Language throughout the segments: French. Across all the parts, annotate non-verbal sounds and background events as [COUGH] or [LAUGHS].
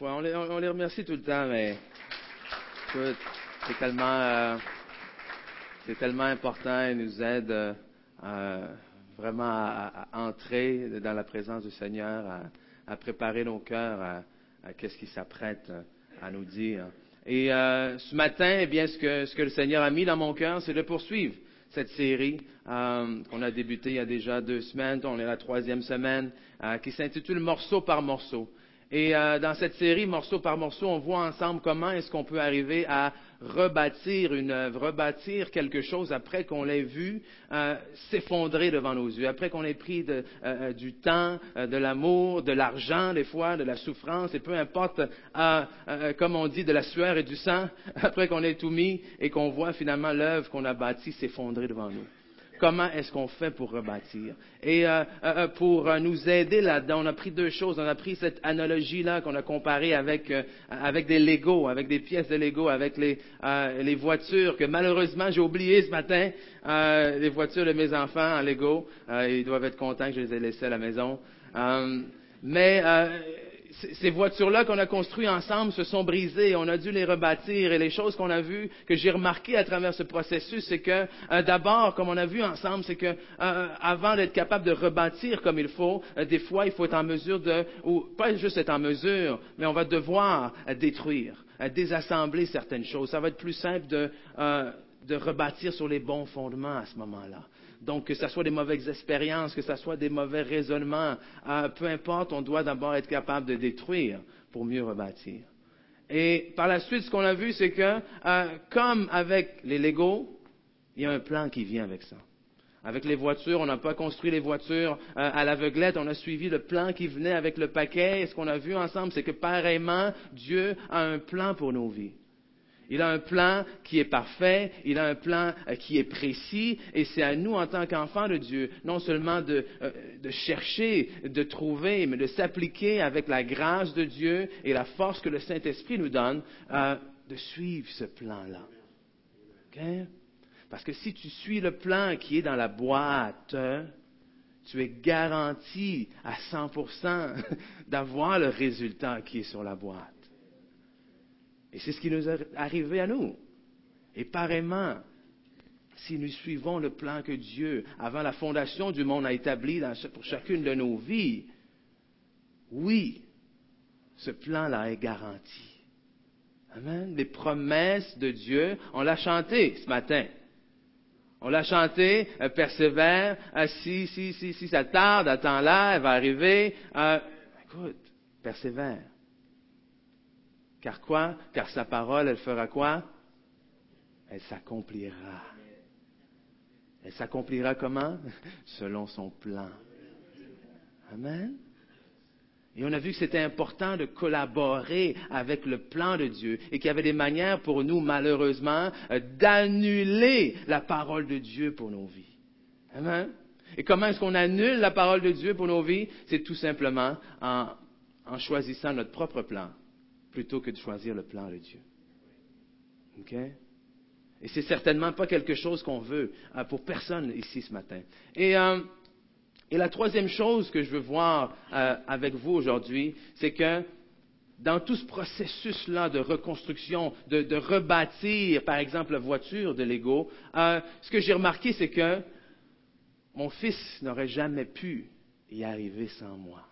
On les, remercie tout le temps, mais c'est tellement, euh, c'est tellement important. Ils nous aident euh, à- vraiment à, entrer dans la présence du Seigneur, à, préparer nos cœurs à, qu'est-ce qu'il s'apprête euh, à nous dire. Et euh, ce matin, eh bien, ce que, ce que le Seigneur a mis dans mon cœur, c'est de poursuivre cette série euh, qu'on a débutée il y a déjà deux semaines. On est la troisième semaine, euh, qui s'intitule Morceau par morceau. Et euh, dans cette série, morceau par morceau, on voit ensemble comment est-ce qu'on peut arriver à rebâtir une œuvre, rebâtir quelque chose après qu'on l'ait vu euh, s'effondrer devant nos yeux, après qu'on ait pris euh, du temps, de l'amour, de l'argent des fois, de la souffrance, et peu importe, comme on dit, de la sueur et du sang, [LAUGHS] après qu'on ait tout mis et qu'on voit finalement l'œuvre qu'on a bâtie s'effondrer devant nous. Comment est-ce qu'on fait pour rebâtir? Et euh, euh, pour euh, nous aider là-dedans, on a pris deux choses. On a pris cette analogie-là qu'on a comparée avec, euh, avec des Legos, avec des pièces de Lego, avec les, euh, les voitures que malheureusement j'ai oublié ce matin, euh, les voitures de mes enfants en Lego. Euh, ils doivent être contents que je les ai laissées à la maison. Euh, mais euh, ces voitures-là qu'on a construites ensemble se sont brisées. On a dû les rebâtir. Et les choses qu'on a vues, que j'ai remarquées à travers ce processus, c'est que euh, d'abord, comme on a vu ensemble, c'est que euh, avant d'être capable de rebâtir comme il faut, euh, des fois, il faut être en mesure de, ou pas juste être en mesure, mais on va devoir détruire, désassembler certaines choses. Ça va être plus simple de rebâtir sur les bons fondements à ce moment-là. Donc, que ce soit des mauvaises expériences, que ce soit des mauvais raisonnements, euh, peu importe, on doit d'abord être capable de détruire pour mieux rebâtir. Et par la suite, ce qu'on a vu, c'est que, euh, comme avec les Legos, il y a un plan qui vient avec ça. Avec les voitures, on n'a pas construit les voitures euh, à l'aveuglette, on a suivi le plan qui venait avec le paquet. Et ce qu'on a vu ensemble, c'est que pareillement, Dieu a un plan pour nos vies. Il a un plan qui est parfait, il a un plan euh, qui est précis, et c'est à nous, en tant qu'enfants de Dieu, non seulement de, euh, de chercher, de trouver, mais de s'appliquer avec la grâce de Dieu et la force que le Saint-Esprit nous donne, euh, de suivre ce plan-là. Parce que si tu suis le plan qui est dans la boîte, tu es garanti à 100% [LAUGHS] d'avoir le résultat qui est sur la boîte. Et c'est ce qui nous est arrivé à nous. Et pareillement, si nous suivons le plan que Dieu, avant la fondation du monde, a établi pour chacune de nos vies, oui, ce plan-là est garanti. Amen. Les promesses de Dieu, on l'a chanté ce matin. On l'a chanté, euh, persévère, euh, si, si, si, si ça tarde, attends-la, elle va arriver. Euh, écoute, persévère. Car quoi? Car sa parole, elle fera quoi? Elle s'accomplira. Elle s'accomplira comment? [LAUGHS] Selon son plan. Amen. Et on a vu que c'était important de collaborer avec le plan de Dieu et qu'il y avait des manières pour nous, malheureusement, euh, d'annuler la parole de Dieu pour nos vies. Amen. Et comment est-ce qu'on annule la parole de Dieu pour nos vies? C'est tout simplement en, en choisissant notre propre plan plutôt que de choisir le plan de Dieu. OK? Et c'est certainement pas quelque chose qu'on veut euh, pour personne ici ce matin. Et, euh, et la troisième chose que je veux voir euh, avec vous aujourd'hui, c'est que dans tout ce processus-là de reconstruction, de, de rebâtir, par exemple, la voiture de Lego, euh, ce que j'ai remarqué, c'est que mon fils n'aurait jamais pu y arriver sans moi.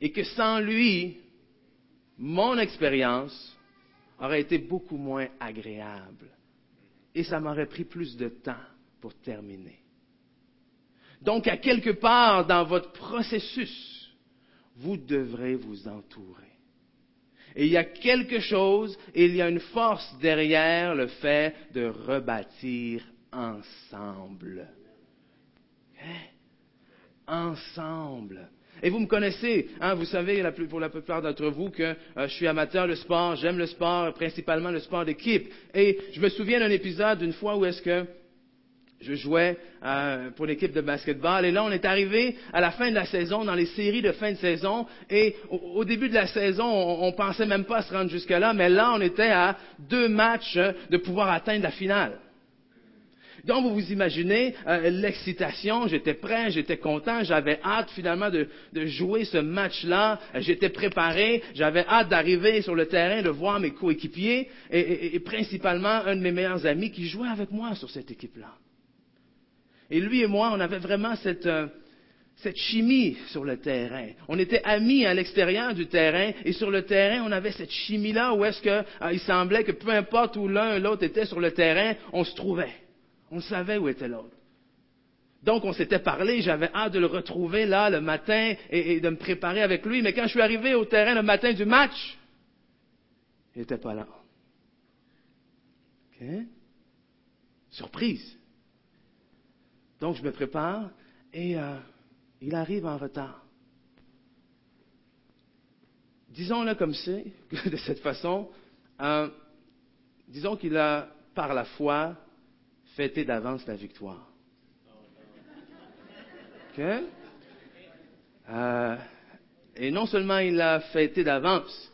Et que sans lui, mon expérience aurait été beaucoup moins agréable. Et ça m'aurait pris plus de temps pour terminer. Donc, à quelque part dans votre processus, vous devrez vous entourer. Et il y a quelque chose, il y a une force derrière le fait de rebâtir ensemble. Hein? Ensemble. Et vous me connaissez, hein, vous savez pour la plupart d'entre vous que euh, je suis amateur de sport, j'aime le sport, principalement le sport d'équipe. Et je me souviens d'un épisode d'une fois où est-ce que je jouais euh, pour l'équipe de basketball. Et là, on est arrivé à la fin de la saison, dans les séries de fin de saison. Et au, début de la saison, on, on pensait même pas se rendre jusque-là. Mais là, on était à deux matchs de pouvoir atteindre la finale. Donc, vous vous imaginez euh, l'excitation, j'étais prêt, j'étais content, j'avais hâte finalement de, jouer ce match-là, j'étais préparé, j'avais hâte d'arriver sur le terrain, de voir mes coéquipiers et, principalement un de mes meilleurs amis qui jouait avec moi sur cette équipe-là. Et lui et moi, on avait vraiment cette, euh, chimie sur le terrain. On était amis à l'extérieur du terrain et sur le terrain, on avait cette chimie-là où est-ce qu'il euh, semblait que peu importe où l'un ou l'autre était sur le terrain, on se trouvait. On savait où était l'autre. Donc, on s'était parlé, j'avais hâte de le retrouver là le matin et, de me préparer avec lui. Mais quand je suis arrivé au terrain le matin du match, il n'était pas là. OK? Surprise. Donc, je me prépare et euh, il arrive en retard. Disons-le comme c'est, [LAUGHS] de cette façon. Euh, disons qu'il a, par la foi, fêter d'avance la victoire. Euh, et non seulement il l'a fêté d'avance,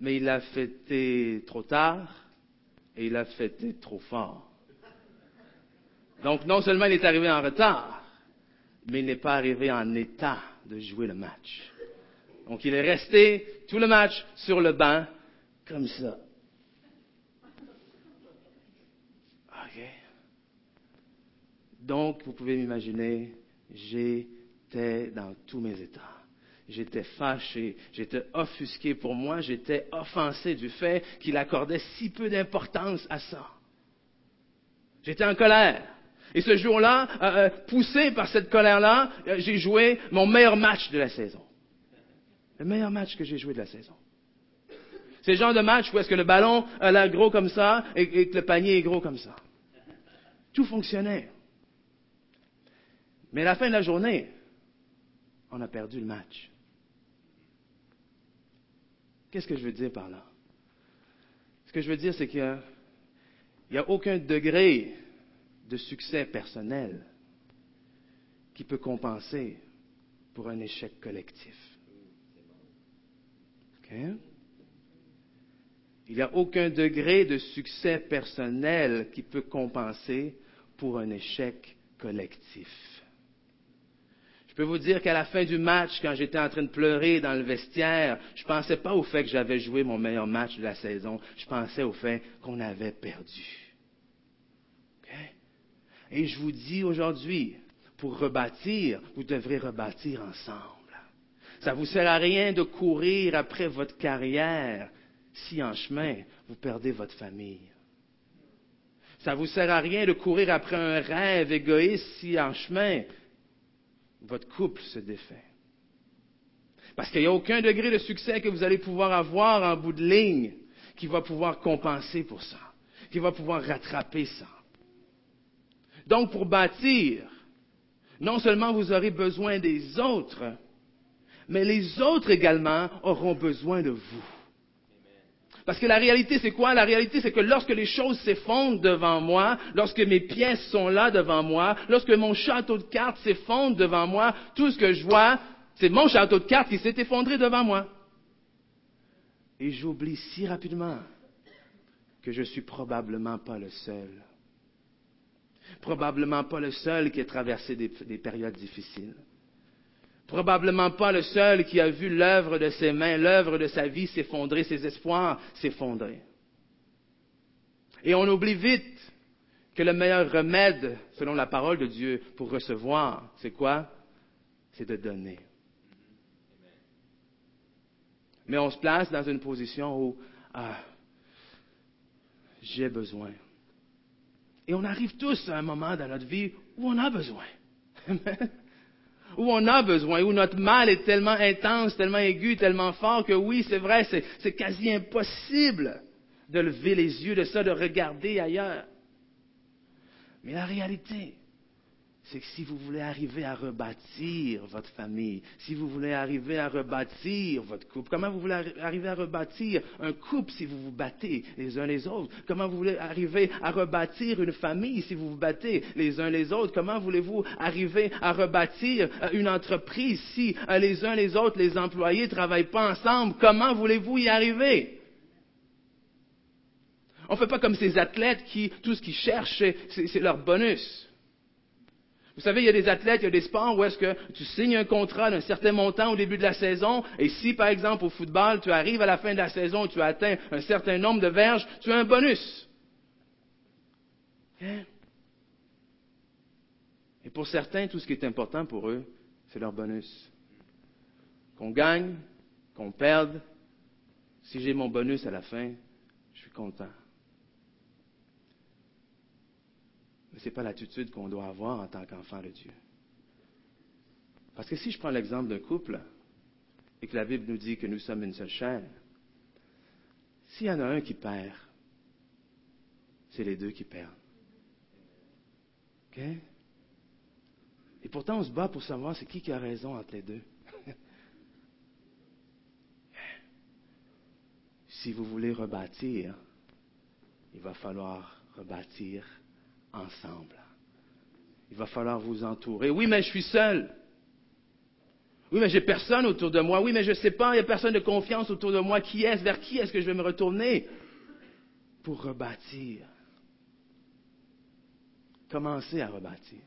mais il l'a fêté trop tard et il l'a fêté trop fort. Donc non seulement il est arrivé en retard, mais il n'est pas arrivé en état de jouer le match. Donc il est resté tout le match sur le banc comme ça. Donc, vous pouvez m'imaginer, j'étais dans tous mes états. J'étais fâché, j'étais offusqué pour moi, j'étais offensé du fait qu'il accordait si peu d'importance à ça. J'étais en colère. Et ce jour-là, euh, euh, poussé par cette colère-là, euh, j'ai joué mon meilleur match de la saison. Le meilleur match que j'ai joué de la saison. C'est le genre de match où est-ce que le ballon l'air gros comme ça et que le panier est gros comme ça. Tout fonctionnait. Mais à la fin de la journée, on a perdu le match. Qu'est-ce que je veux dire par là? Ce que je veux dire, c'est qu'il n'y a, aucun degré de succès personnel qui peut compenser pour un échec collectif. Il n'y a aucun degré de succès personnel qui peut compenser pour un échec collectif. Je peux vous dire qu'à la fin du match, quand j'étais en train de pleurer dans le vestiaire, je ne pensais pas au fait que j'avais joué mon meilleur match de la saison. Je pensais au fait qu'on avait perdu. Et je vous dis aujourd'hui, pour rebâtir, vous devrez rebâtir ensemble. Ça ne vous sert à rien de courir après votre carrière si en chemin, vous perdez votre famille. Ça ne vous sert à rien de courir après un rêve égoïste si en chemin, votre couple se défait. Parce qu'il n'y a aucun degré de succès que vous allez pouvoir avoir en bout de ligne qui va pouvoir compenser pour ça, qui va pouvoir rattraper ça. Donc, pour bâtir, non seulement vous aurez besoin des autres, mais les autres également auront besoin de vous. Parce que la réalité, c'est quoi? La réalité, c'est que lorsque les choses s'effondrent devant moi, lorsque mes pièces sont là devant moi, lorsque mon château de cartes s'effondre devant moi, tout ce que je vois, c'est mon château de cartes qui s'est effondré devant moi. Et j'oublie si rapidement que je ne suis probablement pas le seul. Probablement pas le seul qui a traversé des, des périodes difficiles probablement pas le seul qui a vu l'œuvre de ses mains, l'œuvre de sa vie s'effondrer, ses espoirs s'effondrer. Et on oublie vite que le meilleur remède, selon la parole de Dieu, pour recevoir, c'est quoi? C'est de donner. Mais on se place dans une position où ah, j'ai besoin. Et on arrive tous à un moment dans notre vie où on a besoin. Où on a besoin, où notre mal est tellement intense, tellement aigu, tellement fort que oui, c'est vrai, c'est quasi impossible de lever les yeux de ça, de regarder ailleurs. Mais la réalité, c'est que si vous voulez arriver à rebâtir votre famille, si vous voulez arriver à rebâtir votre couple, comment vous voulez arriver à rebâtir un couple si vous vous battez les uns les autres? Comment vous voulez arriver à rebâtir une famille si vous vous battez les uns les autres? Comment voulez-vous arriver à rebâtir euh, une entreprise si euh, les uns les autres, les employés, ne travaillent pas ensemble? Comment voulez-vous y arriver? On ne fait pas comme ces athlètes qui, tout ce qu'ils cherchent, c'est leur bonus. Vous savez, il y a des athlètes, il y a des sports où est-ce que tu signes un contrat d'un certain montant au début de la saison, et si, par exemple, au football, tu arrives à la fin de la saison et tu as atteint un certain nombre de verges, tu as un bonus. Hein? Et pour certains, tout ce qui est important pour eux, c'est leur bonus. Qu'on gagne, qu'on perde, si j'ai mon bonus à la fin, je suis content. Mais ce n'est pas l'attitude qu'on doit avoir en tant qu'enfant de Dieu. Parce que si je prends l'exemple d'un couple et que la Bible nous dit que nous sommes une seule chair, s'il y en a un qui perd, c'est les deux qui perdent. OK? Et pourtant, on se bat pour savoir c'est qui qui a raison entre les deux. [LAUGHS] si vous voulez rebâtir, il va falloir rebâtir ensemble. Il va falloir vous entourer. Oui, mais je suis seul. Oui, mais j'ai personne autour de moi. Oui, mais je ne sais pas, il n'y a personne de confiance autour de moi. Qui est-ce? Vers qui est-ce que je vais me retourner pour rebâtir? Commencez à rebâtir.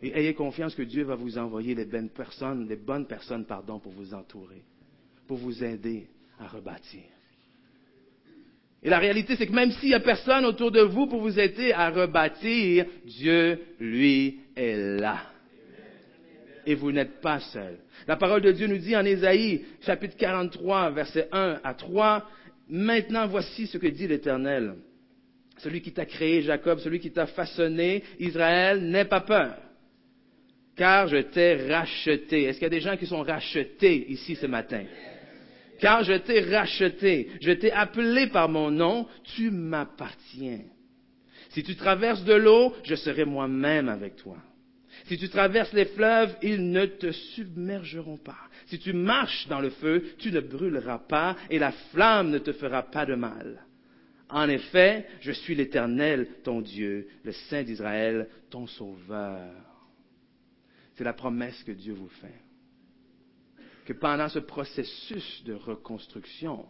Et ayez confiance que Dieu va vous envoyer les bonnes personnes, les bonnes personnes, pardon, pour vous entourer, pour vous aider à rebâtir. Et la réalité, c'est que même s'il n'y a personne autour de vous pour vous aider à rebâtir, Dieu, lui, est là. Et vous n'êtes pas seul. La parole de Dieu nous dit en Ésaïe, chapitre 43, versets 1 à 3, Maintenant voici ce que dit l'Éternel. Celui qui t'a créé, Jacob, celui qui t'a façonné, Israël, n'aie pas peur, car je t'ai racheté. Est-ce qu'il y a des gens qui sont rachetés ici ce matin? Car je t'ai racheté, je t'ai appelé par mon nom, tu m'appartiens. Si tu traverses de l'eau, je serai moi-même avec toi. Si tu traverses les fleuves, ils ne te submergeront pas. Si tu marches dans le feu, tu ne brûleras pas et la flamme ne te fera pas de mal. En effet, je suis l'Éternel, ton Dieu, le Saint d'Israël, ton Sauveur. C'est la promesse que Dieu vous fait que pendant ce processus de reconstruction,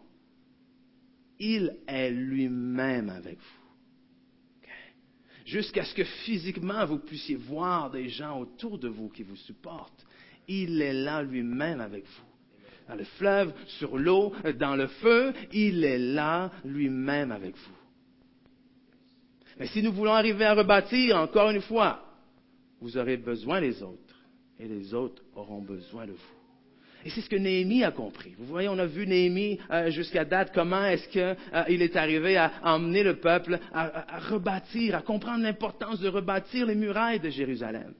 il est lui-même avec vous. Jusqu'à ce que physiquement vous puissiez voir des gens autour de vous qui vous supportent. Il est là lui-même avec vous. Dans le fleuve, sur l'eau, dans le feu, il est là lui-même avec vous. Mais si nous voulons arriver à rebâtir, encore une fois, vous aurez besoin des autres et les autres auront besoin de vous. Et c'est ce que Néhémie a compris. Vous voyez, on a vu Néhémie euh, jusqu'à date, comment est-ce qu'il euh, est arrivé à, emmener le peuple à, rebâtir, à comprendre l'importance de rebâtir les murailles de Jérusalem.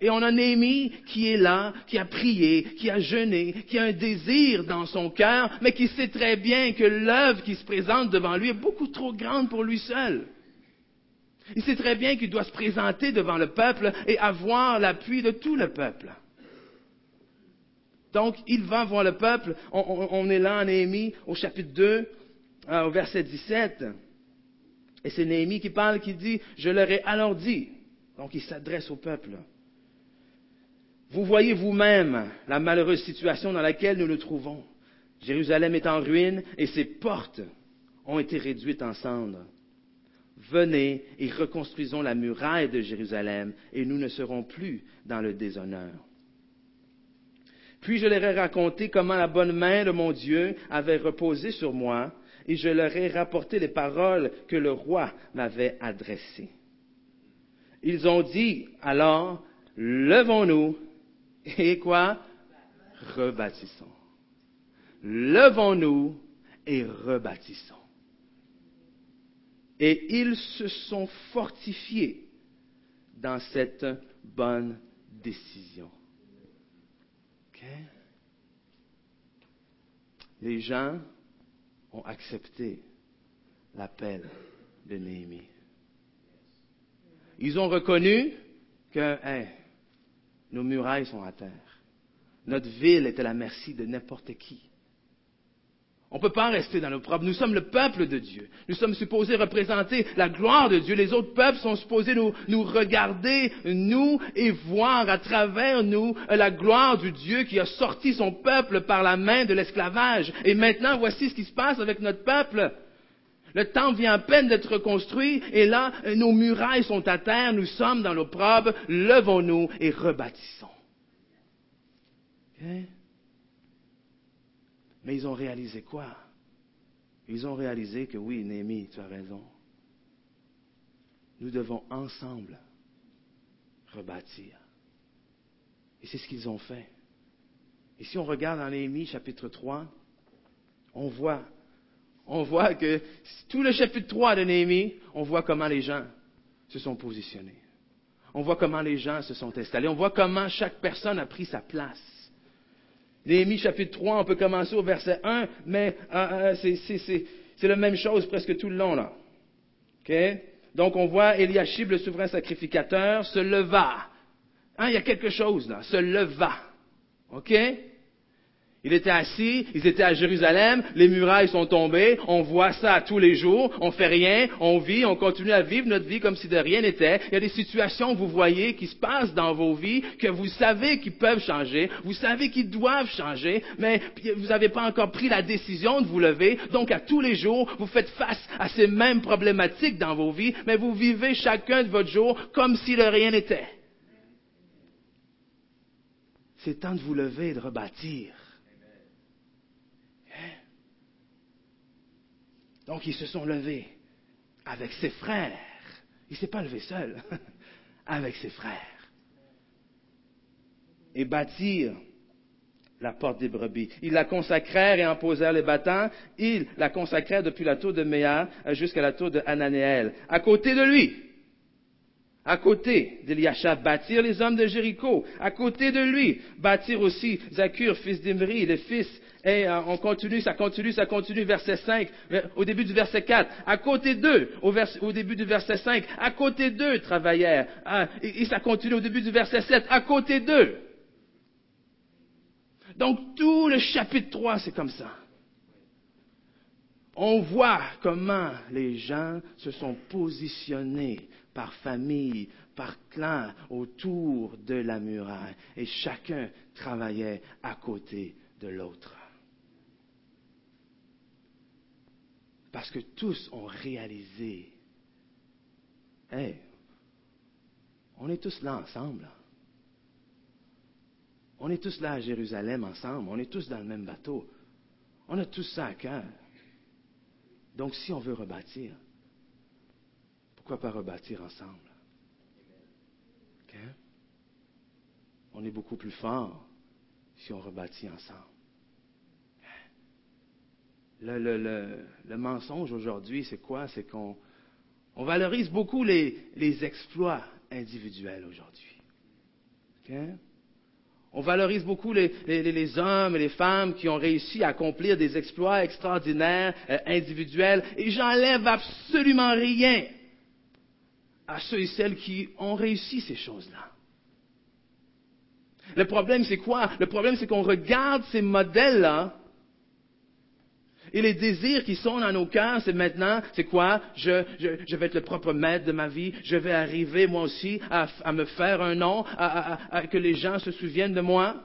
Et on a Néhémie qui est là, qui a prié, qui a jeûné, qui a un désir dans son cœur, mais qui sait très bien que l'œuvre qui se présente devant lui est beaucoup trop grande pour lui seul. Il sait très bien qu'il doit se présenter devant le peuple et avoir l'appui de tout le peuple. Donc, il va voir le peuple. On, est là en Néhémie, au chapitre 2, euh, au verset 17. Et c'est Néhémie qui parle, qui dit, je leur ai alors dit. Donc, il s'adresse au peuple. Vous voyez vous-même la malheureuse situation dans laquelle nous nous trouvons. Jérusalem est en ruine et ses portes ont été réduites en cendres. Venez et reconstruisons la muraille de Jérusalem et nous ne serons plus dans le déshonneur. Puis je leur ai raconté comment la bonne main de mon Dieu avait reposé sur moi, et je leur ai rapporté les paroles que le roi m'avait adressées. Ils ont dit alors, levons-nous, et quoi? Rebâtissons. Levons-nous et rebâtissons. Et ils se sont fortifiés dans cette bonne décision. Les gens ont accepté l'appel de Néhémie. Ils ont reconnu que nos murailles sont à terre. Notre ville est à la merci de n'importe qui. On ne peut pas rester dans nos propres. Nous sommes le peuple de Dieu. Nous sommes supposés représenter la gloire de Dieu. Les autres peuples sont supposés nous, nous regarder, nous, et voir à travers nous la gloire du Dieu qui a sorti son peuple par la main de l'esclavage. Et maintenant, voici ce qui se passe avec notre peuple. Le temple vient à peine d'être reconstruit et là, nos murailles sont à terre, nous sommes dans l'opprobre, levons-nous et rebâtissons. Mais ils ont réalisé quoi? Ils ont réalisé que oui, Néhémie, tu as raison. Nous devons ensemble rebâtir. Et c'est ce qu'ils ont fait. Et si on regarde dans Néhémie chapitre 3, on voit, on voit que tout le chapitre 3 de Néhémie, on voit comment les gens se sont positionnés. On voit comment les gens se sont installés. On voit comment chaque personne a pris sa place. Néhémie chapitre 3, on peut commencer au verset 1, mais euh, euh, c'est la même chose presque tout le long là. Donc on voit Eliashib, le souverain sacrificateur, se leva. Hein, il y a quelque chose là, se leva. OK? Il était assis, ils étaient à Jérusalem, les murailles sont tombées, on voit ça tous les jours, on fait rien, on vit, on continue à vivre notre vie comme si de rien n'était. Il y a des situations vous voyez qui se passent dans vos vies, que vous savez qu'ils peuvent changer, vous savez qu'ils doivent changer, mais vous n'avez pas encore pris la décision de vous lever. Donc à tous les jours, vous faites face à ces mêmes problématiques dans vos vies, mais vous vivez chacun de votre jour comme si de rien n'était. C'est temps de vous lever et de rebâtir. Donc ils se sont levés avec ses frères. Il ne s'est pas levé seul, [LAUGHS] avec ses frères. Et bâtirent la porte des brebis. Ils la consacrèrent et en posèrent les battants. Ils la consacrèrent depuis la tour de Méa jusqu'à la tour de Hananéel. À côté de lui, à côté d'Eliashab, bâtirent les hommes de Jéricho. À côté de lui, bâtirent aussi Zakur, fils d'Imri, les fils et euh, on continue, ça continue, ça continue, verset 5, au début du verset 4. À côté d'eux, au, début du verset 5, à côté d'eux travaillèrent. Ah, et, ça continue au début du verset 7, à côté d'eux. Donc tout le chapitre 3, c'est comme ça. On voit comment les gens se sont positionnés par famille, par clan autour de la muraille et chacun travaillait à côté de l'autre. Parce que tous ont réalisé, hey, on est tous là ensemble. On est tous là à Jérusalem ensemble. On est tous dans le même bateau. On a tous ça à cœur. Donc si on veut rebâtir, pourquoi pas rebâtir ensemble? On est beaucoup plus fort si on rebâtit ensemble le, mensonge aujourd'hui, c'est quoi? C'est qu'on on valorise beaucoup les, exploits individuels aujourd'hui. On valorise beaucoup les, hommes et les femmes qui ont réussi à accomplir des exploits extraordinaires, euh, individuels, et j'enlève absolument rien à ceux et celles qui ont réussi ces choses-là. Le problème, c'est quoi? Le problème, c'est qu'on regarde ces modèles-là et les désirs qui sont dans nos cœurs, c'est maintenant, c'est quoi? Je, vais être le propre maître de ma vie. Je vais arriver, moi aussi, à, me faire un nom, à, que les gens se souviennent de moi.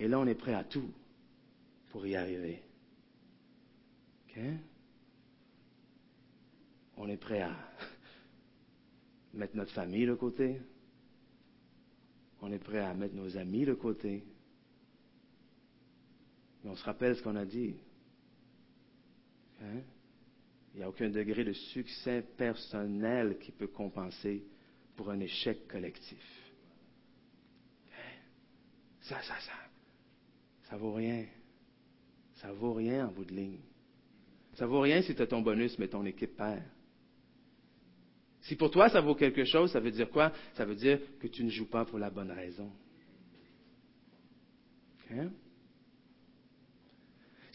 Et là, on est prêt à tout pour y arriver. On est prêt à mettre notre famille de côté. On est prêt à mettre nos amis de côté on se rappelle ce qu'on a dit. Hein? Il n'y a aucun degré de succès personnel qui peut compenser pour un échec collectif. Hein? Ça, ça, ça. Ça vaut rien. Ça vaut rien en bout de ligne. Ça vaut rien si tu as ton bonus, mais ton équipe perd. Si pour toi ça vaut quelque chose, ça veut dire quoi? Ça veut dire que tu ne joues pas pour la bonne raison. Hein?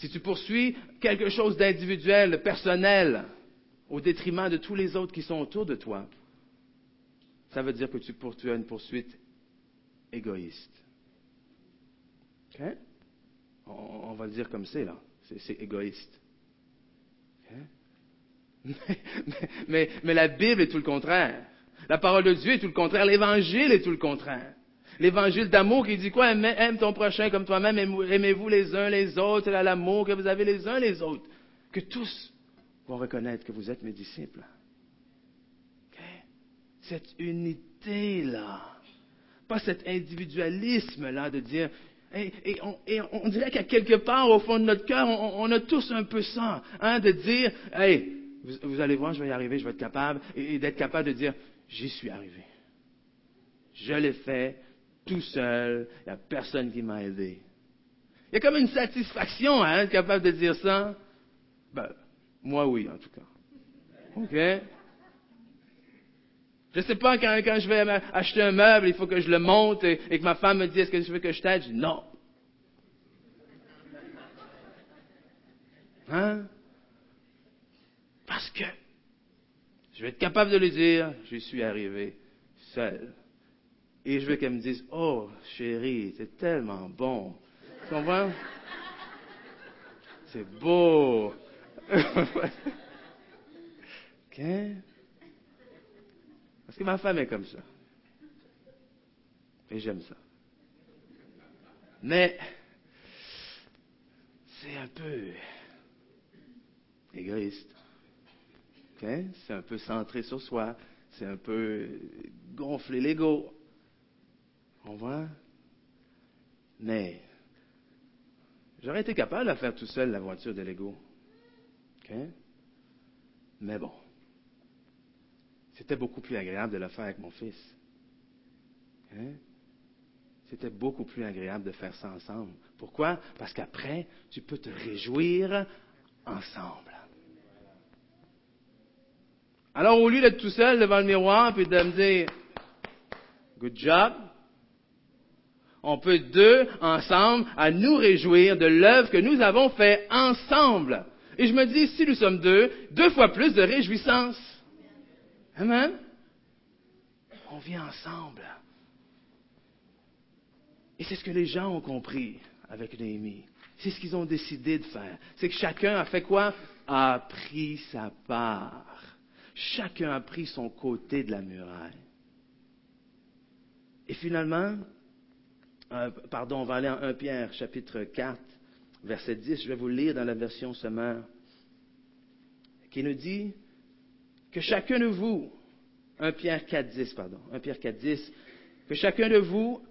Si tu poursuis quelque chose d'individuel, personnel, au détriment de tous les autres qui sont autour de toi, ça veut dire que tu poursuis une poursuite égoïste. On, va le dire comme c'est, là. C'est égoïste. [LAUGHS] mais la Bible est tout le contraire. La parole de Dieu est tout le contraire. L'Évangile est tout le contraire l'évangile d'amour qui dit quoi? Aime, ton prochain comme toi-même, aimez-vous les uns les autres, l'amour que vous avez les uns les autres. que tous vont reconnaître que vous êtes mes disciples. Cette unité-là, pas cet individualisme-là de dire, et, on, dirait qu'à quelque part, au fond de notre cœur, on, a tous un peu ça, hein, de dire, hey, vous, allez voir, je vais y arriver, je vais être capable, et, d'être capable de dire, j'y suis arrivé. Je l'ai fait tout seul, il n'y a personne qui m'a aidé. Il y a comme une satisfaction hein, être capable de dire ça. Ben, moi oui, en tout cas. OK? Je ne sais pas, quand, quand, je vais acheter un meuble, il faut que je le monte et, que ma femme me dise est-ce que je veux que je t'aide? Non. Hein? Parce que je vais être capable de lui dire, je suis arrivé seul. Et je veux qu'elle me dise, oh chérie, c'est tellement bon. Tu comprends? C'est beau. [LAUGHS] OK? Parce que ma femme est comme ça. Et j'aime ça. Mais c'est un peu égoïste. C'est un peu centré sur soi. C'est un peu gonfler l'ego. On voit? Mais j'aurais été capable de faire tout seul, la voiture de l'ego. Mais bon. C'était beaucoup plus agréable de le faire avec mon fils. C'était beaucoup plus agréable de faire ça ensemble. Pourquoi? Parce qu'après, tu peux te réjouir ensemble. Alors, au lieu d'être tout seul devant le miroir et de me dire, good job, on peut deux ensemble à nous réjouir de l'œuvre que nous avons fait ensemble. Et je me dis, si nous sommes deux, deux fois plus de réjouissance. Amen. On vient ensemble. Et c'est ce que les gens ont compris avec Néhémie. C'est ce qu'ils ont décidé de faire. C'est que chacun a fait quoi? A pris sa part. Chacun a pris son côté de la muraille. Et finalement, euh, pardon, on va aller en 1 Pierre chapitre 4, verset 10. Je vais vous lire dans la version sommaire, qui nous dit, que chacun de vous, 1 Pierre 4.10, pardon, 1 Pierre 4.10, que chacun de vous,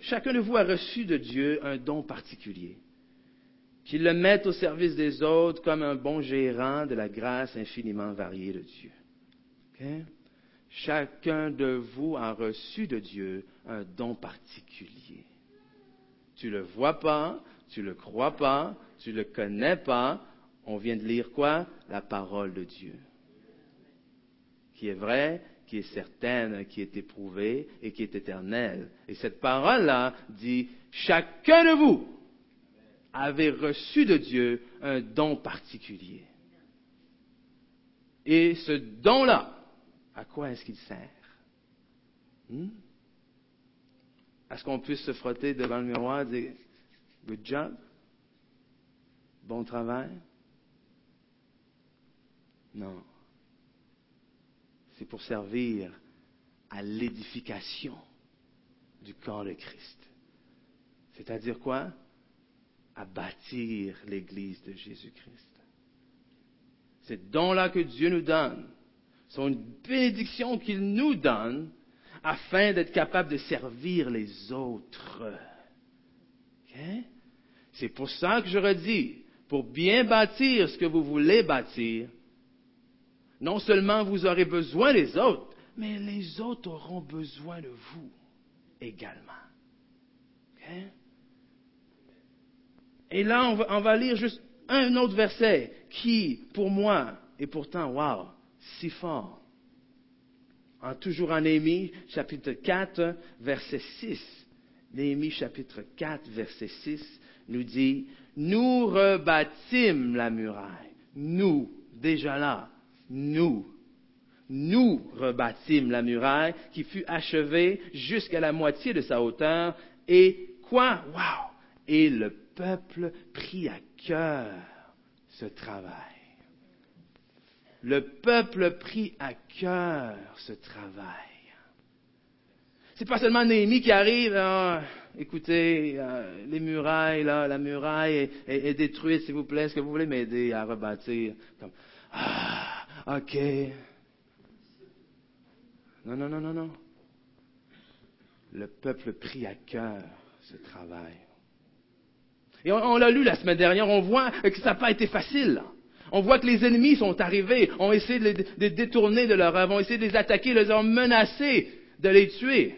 chacun de vous a reçu de Dieu un don particulier, qu'il le mette au service des autres comme un bon gérant de la grâce infiniment variée de Dieu. Chacun de vous a reçu de Dieu un don particulier. Tu le vois pas, tu le crois pas, tu le connais pas. On vient de lire quoi? La parole de Dieu qui est vraie, qui est certaine, qui est éprouvée et qui est éternelle. Et cette parole-là dit, chacun de vous avait reçu de Dieu un don particulier. Et ce don-là, à quoi est-ce qu'il sert? Hmm? Est-ce qu'on puisse se frotter devant le miroir et dire Good job Bon travail? Non c'est pour servir à l'édification du corps de Christ. C'est-à-dire quoi? À bâtir l'Église de Jésus-Christ. Ces dons-là que Dieu nous donne sont une bénédiction qu'il nous donne afin d'être capable de servir les autres. C'est pour ça que je redis, pour bien bâtir ce que vous voulez bâtir, non seulement vous aurez besoin des autres, mais les autres auront besoin de vous également. Et là, on va, lire juste un autre verset qui, pour moi, est pourtant, wow, si fort. En, toujours en Néhémie, chapitre 4, verset 6. Néhémie, chapitre 4, verset 6, nous dit, nous rebâtîmes la muraille. Nous, déjà là, nous, nous rebâtîmes la muraille qui fut achevée jusqu'à la moitié de sa hauteur. Et quoi? Wow! Et le peuple prit à cœur ce travail. Le peuple prit à cœur ce travail. C'est pas seulement Néhémie qui arrive, hein, écoutez, euh, les murailles, là, la muraille est, détruite, s'il vous plaît, est-ce que vous voulez m'aider à rebâtir? Comme, ah, ok. Non, non, non, non, non. Le peuple prit à cœur ce travail. Et on, l'a lu la semaine dernière, on voit que ça n'a pas été facile. On voit que les ennemis sont arrivés, ont essayé de les détourner de leur œuvre, ont essayé de les attaquer, les ont menacés de les tuer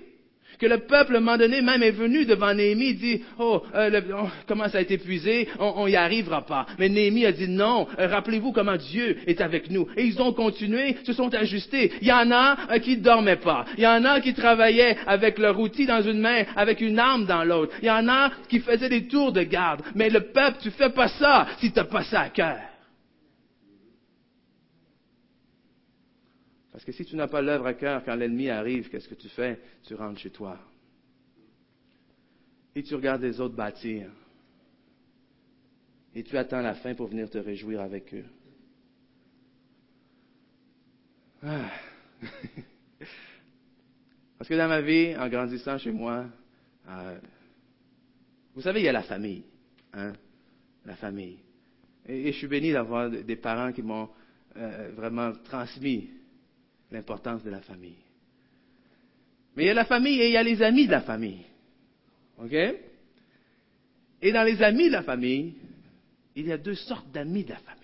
que le peuple, à un moment donné, même est venu devant Néhémie, dit, oh, euh, oh comment ça a été épuisé, on n'y arrivera pas. Mais Néhémie a dit, non, euh, rappelez-vous comment Dieu est avec nous. Et ils ont continué, se sont ajustés. Il y en a euh, qui ne dormaient pas. Il y en a qui travaillaient avec leur outil dans une main, avec une arme dans l'autre. Il y en a qui faisaient des tours de garde. Mais le peuple, tu fais pas ça si tu n'as pas ça à cœur. Parce que si tu n'as pas l'œuvre à cœur, quand l'ennemi arrive, qu'est-ce que tu fais? Tu rentres chez toi. Et tu regardes les autres bâtir. Et tu attends la fin pour venir te réjouir avec eux. Ah. [LAUGHS] Parce que dans ma vie, en grandissant chez moi, euh, vous savez, il y a la famille. Hein? La famille. Et, je suis béni d'avoir des parents qui m'ont euh, vraiment transmis l'importance de la famille. Mais il y a la famille et il y a les amis de la famille. OK? Et dans les amis de la famille, il y a deux sortes d'amis de la famille.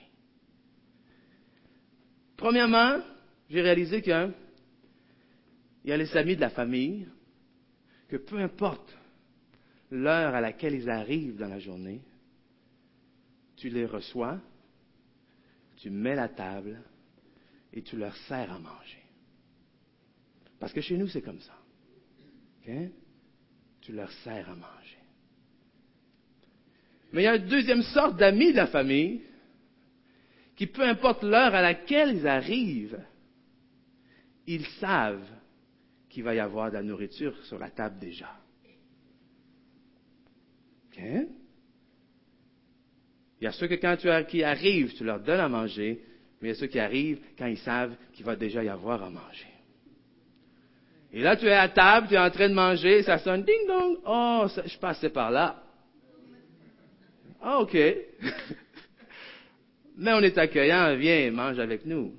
Premièrement, j'ai réalisé qu'il y a les amis de la famille que peu importe l'heure à laquelle ils arrivent dans la journée, tu les reçois, tu mets la table et tu leur sers à manger. Parce que chez nous, c'est comme ça. Tu leur sers à manger. Mais il y a une deuxième sorte d'amis de la famille qui, peu importe l'heure à laquelle ils arrivent, ils savent qu'il va y avoir de la nourriture sur la table déjà. Il y a ceux que quand tu qui arrivent, tu leur donnes à manger, mais il y a ceux qui arrivent quand ils savent qu'il va déjà y avoir à manger. Et là, tu es à table, tu es en train de manger, ça sonne ding dong. Oh, je passais par là. Ah, OK. [LAUGHS] Mais on est accueillant, viens, mange avec nous.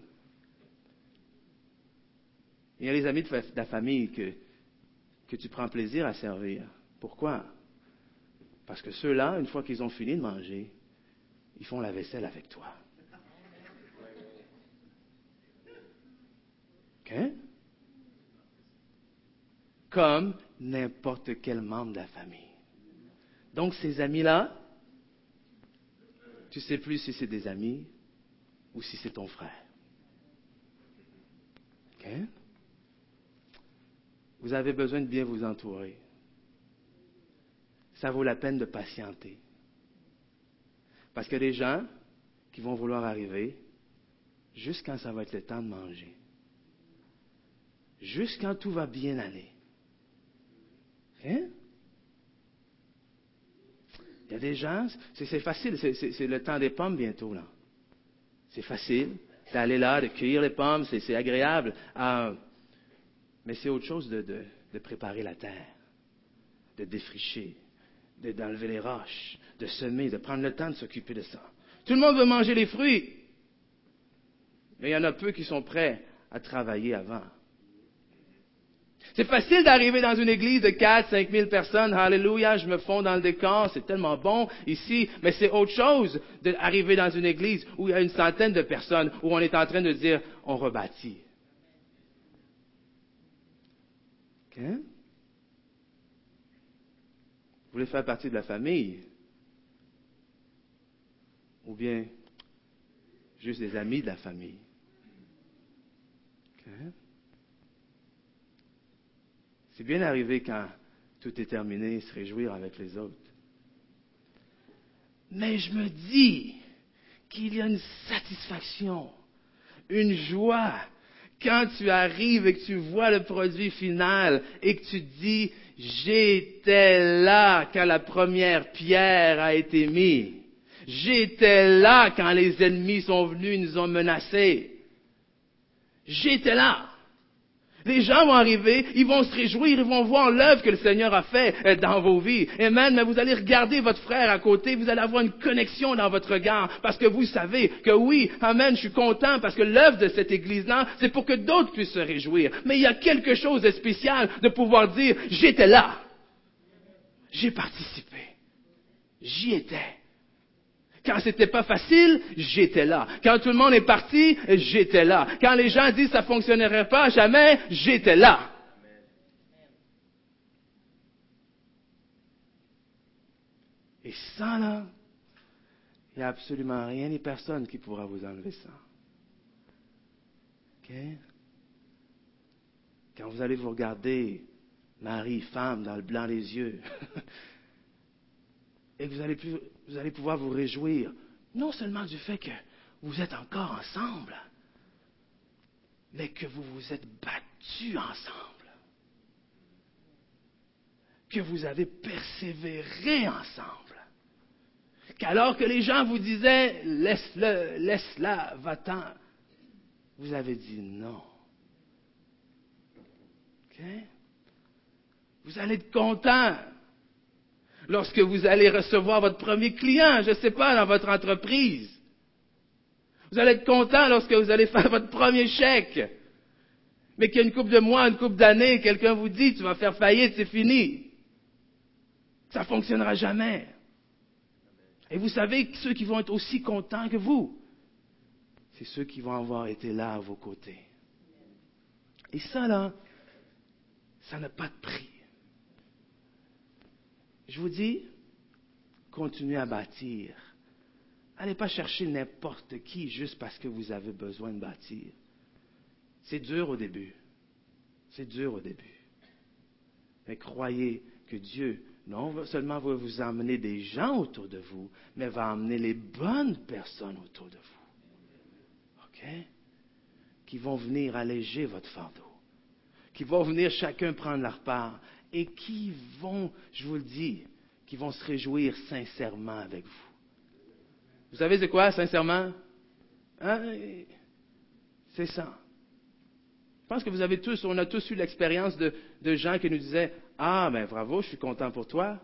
Il y a les amis de la famille que, que tu prends plaisir à servir. Pourquoi? Parce que ceux-là, une fois qu'ils ont fini de manger, ils font la vaisselle avec toi. Comme n'importe quel membre de la famille. Donc ces amis-là, tu ne sais plus si c'est des amis ou si c'est ton frère. Vous avez besoin de bien vous entourer. Ça vaut la peine de patienter. Parce qu'il y a des gens qui vont vouloir arriver juste quand ça va être le temps de manger? Juste quand tout va bien aller. Hein? Il y a des gens, c'est facile, c'est le temps des pommes bientôt, là. C'est facile d'aller là, de cueillir les pommes, c'est agréable. Ah, mais c'est autre chose de, de, préparer la terre, de défricher, d'enlever les roches, de semer, de prendre le temps de s'occuper de ça. Tout le monde veut manger les fruits, mais il y en a peu qui sont prêts à travailler avant. C'est facile d'arriver dans une église de 4, 5 000 personnes. Alléluia, je me fonds dans le décor, c'est tellement bon ici. Mais c'est autre chose d'arriver dans une église où il y a une centaine de personnes, où on est en train de dire, on rebâtit. Vous voulez faire partie de la famille? Ou bien juste des amis de la famille? C'est bien arrivé quand tout est terminé, se réjouir avec les autres. Mais je me dis qu'il y a une satisfaction, une joie, quand tu arrives et que tu vois le produit final et que tu dis, j'étais là quand la première pierre a été mise. J'étais là quand les ennemis sont venus et nous ont menacés. J'étais là. Les gens vont arriver, ils vont se réjouir, ils vont voir l'œuvre que le Seigneur a fait euh, dans vos vies. Amen. Mais vous allez regarder votre frère à côté, vous allez avoir une connexion dans votre regard parce que vous savez que oui, Amen, je suis content parce que l'œuvre de cette église-là, c'est pour que d'autres puissent se réjouir. Mais il y a quelque chose de spécial de pouvoir dire, j'étais là. J'ai participé. J'y étais. Quand c'était pas facile, j'étais là. Quand tout le monde est parti, j'étais là. Quand les gens disent ça fonctionnerait pas jamais, j'étais là. Et ça, là, il n'y a absolument rien ni personne qui pourra vous enlever ça. OK? Quand vous allez vous regarder, Marie, femme, dans le blanc des yeux, [LAUGHS] et vous allez, plus, vous allez pouvoir vous réjouir, non seulement du fait que vous êtes encore ensemble, mais que vous vous êtes battus ensemble, que vous avez persévéré ensemble, qu'alors que les gens vous disaient laisse-le, laisse-la, va-t'en, vous avez dit non. Vous allez être content lorsque vous allez recevoir votre premier client, je ne sais pas, dans votre entreprise. Vous allez être content lorsque vous allez [LAUGHS] faire votre premier chèque. Mais qu'il y a une coupe de mois, une coupe d'années, quelqu'un vous dit, tu vas faire faillite, c'est fini. Ça ne fonctionnera jamais. Et vous savez que ceux qui vont être aussi contents que vous, c'est ceux qui vont avoir été là à vos côtés. Et ça, là, ça n'a pas de prix. Je vous dis, continuez à bâtir. Allez pas chercher n'importe qui juste parce que vous avez besoin de bâtir. C'est dur au début. C'est dur au début. Mais croyez que Dieu, non seulement va vous emmener des gens autour de vous, mais va emmener les bonnes personnes autour de vous. OK? Qui vont venir alléger votre fardeau. Qui vont venir chacun prendre leur part et qui vont, je vous le dis, qui vont se réjouir sincèrement avec vous? Vous savez c'est quoi, sincèrement? Hein? C'est ça. Je pense que vous avez tous, on a tous eu l'expérience de, gens qui nous disaient Ah, ben bravo, je suis content pour toi.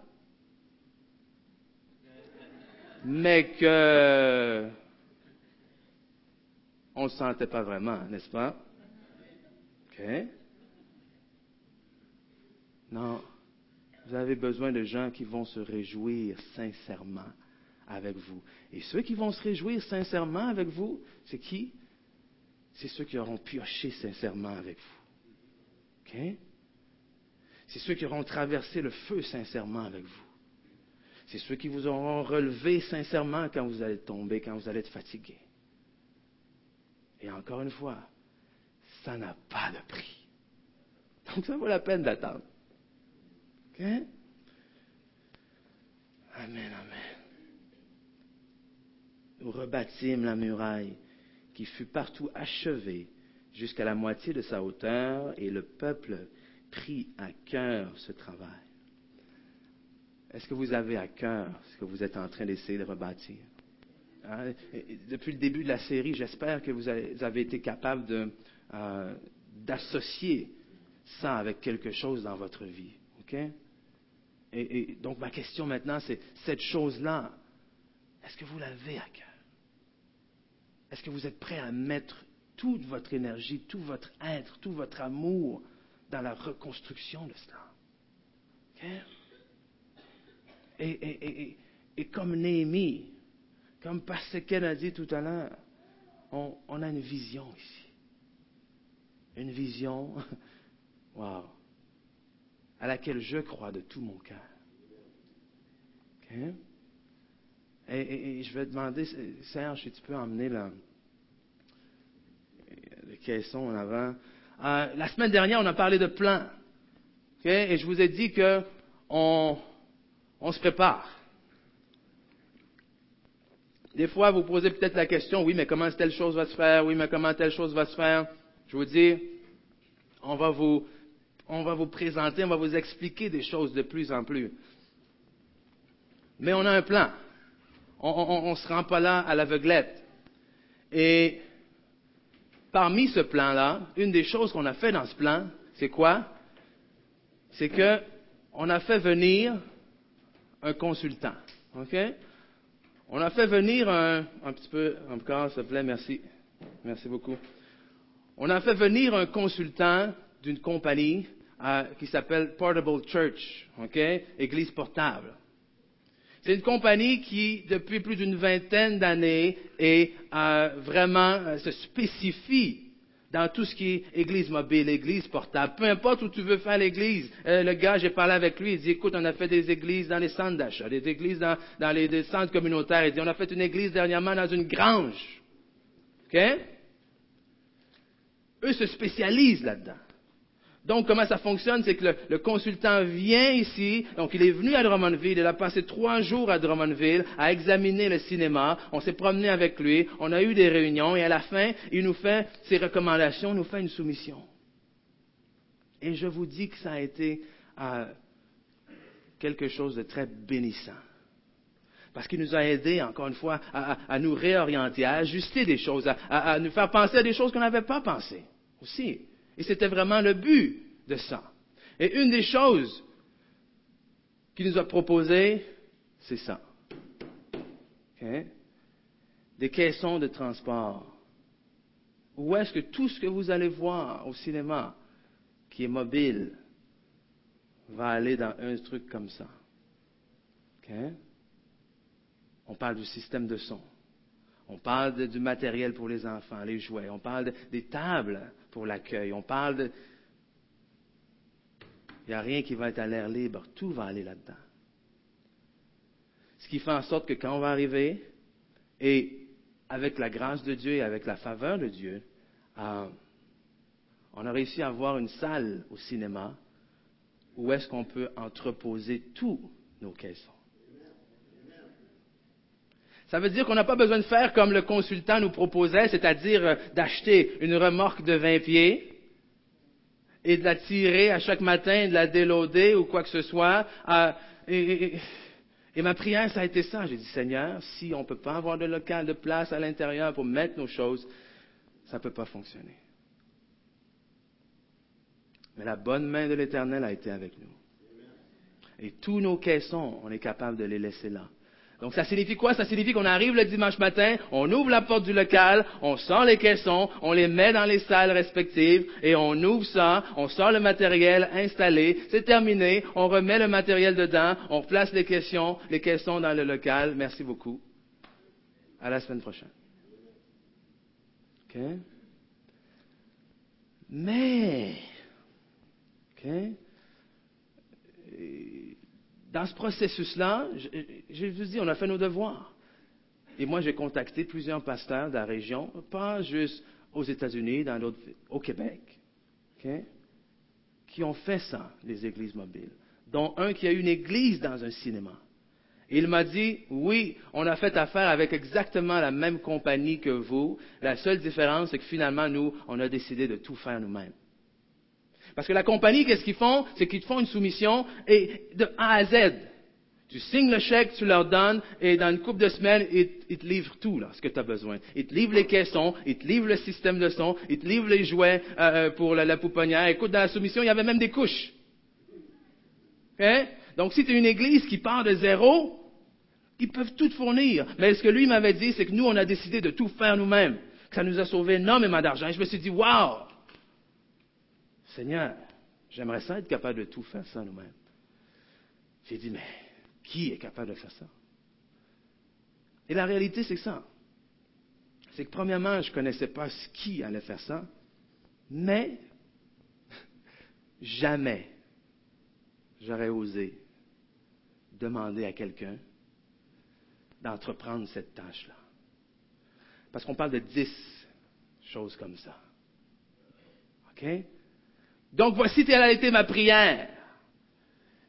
Mais que on ne le sentait pas vraiment, n'est-ce pas? OK? Non. Vous avez besoin de gens qui vont se réjouir sincèrement avec vous. Et ceux qui vont se réjouir sincèrement avec vous, c'est qui? C'est ceux qui auront pioché sincèrement avec vous. OK? C'est ceux qui auront traversé le feu sincèrement avec vous. C'est ceux qui vous auront relevé sincèrement quand vous allez tomber, quand vous allez être fatigué. Et encore une fois, ça n'a pas de prix. Donc ça vaut la peine d'attendre. Amen, amen. Nous rebâtîmes la muraille qui fut partout achevée jusqu'à la moitié de sa hauteur et le peuple prit à cœur ce travail. Est-ce que vous avez à cœur ce que vous êtes en train d'essayer de rebâtir? Hein? Depuis le début de la série, j'espère que vous avez été capable euh, d'associer ça avec quelque chose dans votre vie. OK? Et, donc ma question maintenant, c'est cette chose-là, est-ce que vous l'avez à cœur? Est-ce que vous êtes prêt à mettre toute votre énergie, tout votre être, tout votre amour dans la reconstruction de cela? Et, comme Néhémie, comme Pascal a dit tout à l'heure, on, on, a une vision ici. Une vision, [LAUGHS] wow, à laquelle je crois de tout mon cœur. Et, je vais demander, Serge, si tu peux emmener le, le caisson en avant. Euh, la semaine dernière, on a parlé de plan. Et je vous ai dit que on, on se prépare. Des fois, vous posez peut-être la question, oui, mais comment telle chose va se faire? Oui, mais comment telle chose va se faire? Je vous dis, on va vous on va vous présenter, on va vous expliquer des choses de plus en plus. Mais on a un plan. On ne se rend pas là à l'aveuglette. Et parmi ce plan-là, une des choses qu'on a fait dans ce plan, c'est quoi? C'est que on a fait venir un consultant. OK? On a fait venir un, un petit peu, encore, s'il te plaît, merci. Merci beaucoup. On a fait venir un consultant d'une compagnie euh, qui s'appelle Portable Church, OK? Église portable. C'est une compagnie qui, depuis plus d'une vingtaine d'années, est euh, vraiment euh, se spécifie dans tout ce qui est église mobile, église portable. Peu importe où tu veux faire l'église. Euh, le gars, j'ai parlé avec lui, il dit, écoute, on a fait des églises dans les centres d'achat, des églises dans, dans les, centres communautaires. Il dit, on a fait une église dernièrement dans une grange. OK? Eux se spécialisent là-dedans. Donc, comment ça fonctionne, c'est que le, consultant vient ici, donc il est venu à Drummondville, il a passé trois jours à Drummondville à examiner le cinéma, on s'est promené avec lui, on a eu des réunions, et à la fin, il nous fait ses recommandations, nous fait une soumission. Et je vous dis que ça a été euh, quelque chose de très bénissant. Parce qu'il nous a aidés, encore une fois, à, nous réorienter, à ajuster des choses, à, à nous faire penser à des choses qu'on n'avait pas pensées aussi. Et c'était vraiment le but de ça. Et une des choses qu'il nous a proposées, c'est ça. Des caissons de transport. Où est-ce que tout ce que vous allez voir au cinéma, qui est mobile, va aller dans un truc comme ça? On parle du système de son. On parle du matériel pour les enfants, les jouets. On parle des tables pour l'accueil. On parle de... Il n'y a rien qui va être à l'air libre. Tout va aller là-dedans. Ce qui fait en sorte que quand on va arriver, et avec la grâce de Dieu et avec la faveur de Dieu, euh, on a réussi à avoir une salle au cinéma où est-ce qu'on peut entreposer tous nos caissons. Ça veut dire qu'on n'a pas besoin de faire comme le consultant nous proposait, c'est-à-dire euh, d'acheter une remorque de 20 pieds et de la tirer à chaque matin, de la déloader ou quoi que ce soit. et, ma prière, ça a été ça. J'ai dit, Seigneur, si on ne peut pas avoir de local, de place à l'intérieur pour mettre nos choses, ça ne peut pas fonctionner. Mais la bonne main de l'Éternel a été avec nous. Et tous nos caissons, on est capable de les laisser là. Donc ça signifie quoi? Ça signifie qu'on arrive le dimanche matin, on ouvre la porte du local, on sort les caissons, on les met dans les salles respectives et on ouvre ça, on sort le matériel installé, c'est terminé, on remet le matériel dedans, on place les caissons, les caissons dans le local. Merci beaucoup. À la semaine prochaine. OK? Mais OK? Dans ce processus-là, je, vous dis, on a fait nos devoirs. Et moi, j'ai contacté plusieurs pasteurs de la région, pas juste aux États-Unis, dans d'autres, au Québec, qui ont fait ça, les églises mobiles, dont un qui a une église dans un cinéma. Il m'a dit, oui, on a fait affaire avec exactement la même compagnie que vous. La seule différence, c'est que finalement, nous, on a décidé de tout faire nous-mêmes. Parce que la compagnie, qu'est-ce qu'ils font? C'est qu'ils te font une soumission et de A à Z. Tu signes le chèque, tu leur donnes, et dans une couple de semaines, ils, te livrent tout, là, ce que tu as besoin. Ils te livrent les caissons, ils te livrent le système de son, ils te livrent les jouets euh, euh, pour la, pouponnière. Écoute, dans la soumission, il y avait même des couches. Hein? Donc, si tu es une église qui part de zéro, ils peuvent tout fournir. Mais ce que lui m'avait dit, c'est que nous, on a décidé de tout faire nous-mêmes. Ça nous a sauvé énormément d'argent. Et je me suis dit, waouh! Seigneur, j'aimerais ça être capable de tout faire ça nous-mêmes. J'ai dit, mais qui est capable de faire ça? Et la réalité, c'est ça. C'est que premièrement, je ne connaissais pas qui allait faire ça, mais [LAUGHS] jamais j'aurais osé demander à quelqu'un d'entreprendre cette tâche-là. Parce qu'on parle de dix choses comme ça. OK? Donc voici quelle a été ma prière.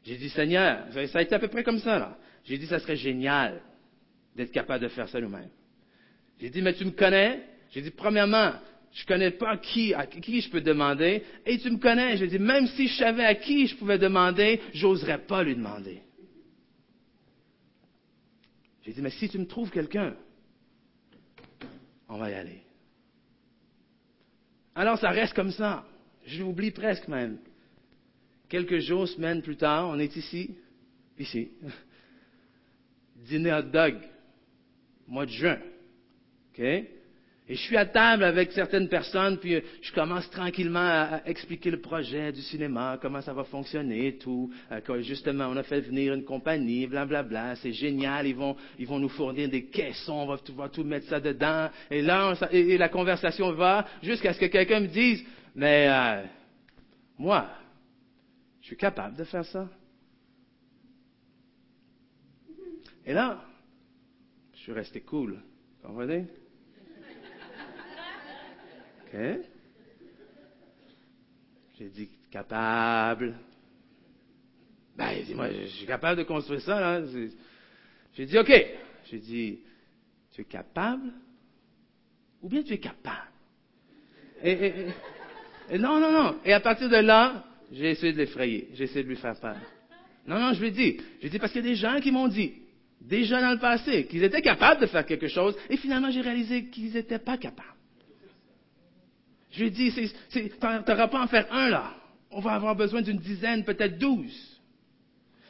J'ai dit, Seigneur, ça a été à peu près comme ça, là. J'ai dit, ça serait génial d'être capable de faire ça nous-mêmes. J'ai dit, mais tu me connais? J'ai dit, premièrement, je connais pas qui, à qui je peux demander. Et tu me connais? J'ai dit, même si je savais à qui je pouvais demander, j'oserais pas lui demander. J'ai dit, mais si tu me trouves quelqu'un, on va y aller. Alors ça reste comme ça. Je l'oublie presque même. Quelques jours, semaines plus tard, on est ici, ici, dîner hot dog, mois de juin. OK? Et je suis à table avec certaines personnes, puis je commence tranquillement à, expliquer le projet du cinéma, comment ça va fonctionner, tout. Euh, justement, on a fait venir une compagnie, blablabla, c'est génial, ils vont, ils vont nous fournir des caissons, on va, tout mettre ça dedans. Et là, et, la conversation va jusqu'à ce que quelqu'un me dise, mais euh, moi, je suis capable de faire ça. Et là, je suis resté cool. Vous comprenez? OK? J'ai dit capable. Ben, moi, je suis capable de construire ça, là. J'ai dit OK. J'ai dit, tu es capable? Ou bien tu es capable? Non, non, non. Et à partir de là, j'ai essayé de l'effrayer. J'ai essayé de lui faire peur. Non, non, je lui ai dit. J'ai dit parce qu'il y a des gens qui m'ont dit, déjà dans le passé, qu'ils étaient capables de faire quelque chose, et finalement j'ai réalisé qu'ils n'étaient pas capables. Je lui ai dit, tu n'auras pas à en faire un là. On va avoir besoin d'une dizaine, peut-être douze.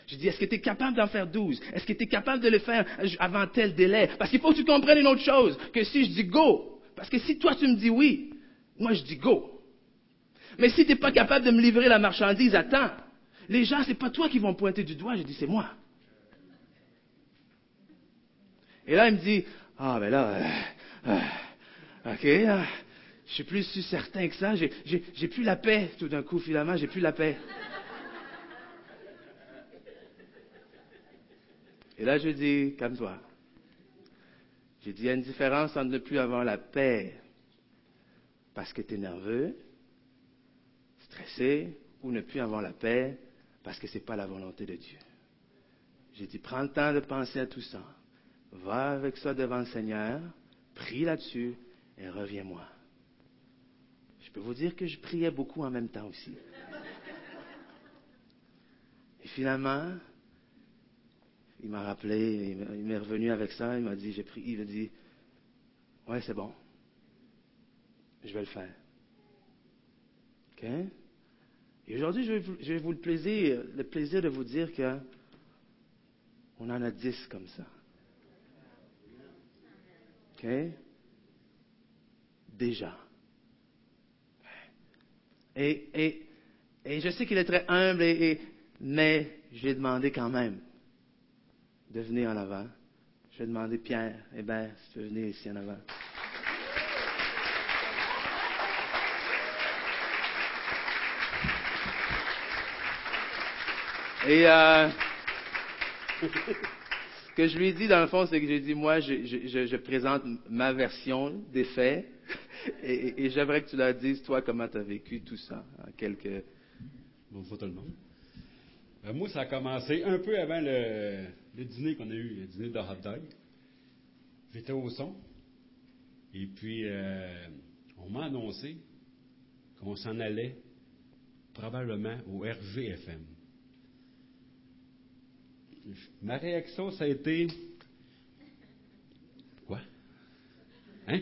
Je dis, est-ce que tu es capable d'en faire douze? Est-ce que tu es capable de le faire avant tel délai? Parce qu'il faut que tu comprennes une autre chose, que si je dis go, parce que si toi tu me dis oui, moi je dis go. Mais si tu n'es pas capable de me livrer la marchandise, attends. Les gens, c'est pas toi qui vont pointer du doigt, je dis, c'est moi. Et là, il me dit, ah, ben là, euh, euh, ok, je suis plus certain que ça, j'ai plus la paix tout d'un coup, finalement, j'ai plus la paix. Et là, je dis, calme-toi. J'ai dit, il y a une différence entre ne plus avoir la paix parce que tu es nerveux, stressé, ou ne plus avoir la paix parce que ce n'est pas la volonté de Dieu. J'ai dit, prends le temps de penser à tout ça. Va avec ça devant le Seigneur, prie là-dessus et reviens-moi. Je peux vous dire que je priais beaucoup en même temps aussi. Et finalement, il m'a rappelé, il m'est revenu avec ça, il m'a dit, j'ai pris, il m'a dit, ouais, c'est bon. Je vais le faire. OK? Et aujourd'hui, je vais vous le plaisir, le plaisir de vous dire que on en a dix comme ça. OK? Déjà. Et, et, et je sais qu'il est très humble, et, mais j'ai demandé quand même de venir en avant. Je vais demander Pierre, eh bien, si tu veux venir ici en avant. Et euh, ce que je lui ai dit, dans le fond, c'est que j'ai dit, moi, je, présente ma version des faits. Et, j'aimerais que tu leur dises, toi, comment tu as vécu tout ça, en quelques... Bonjour tout le monde. Moi, ça a commencé un peu avant le, dîner qu'on a eu, le dîner de hot dog. J'étais au son. Et puis, euh, on m'a annoncé qu'on s'en allait probablement au RGFM. Ma réaction, ça a été. Quoi? Hein?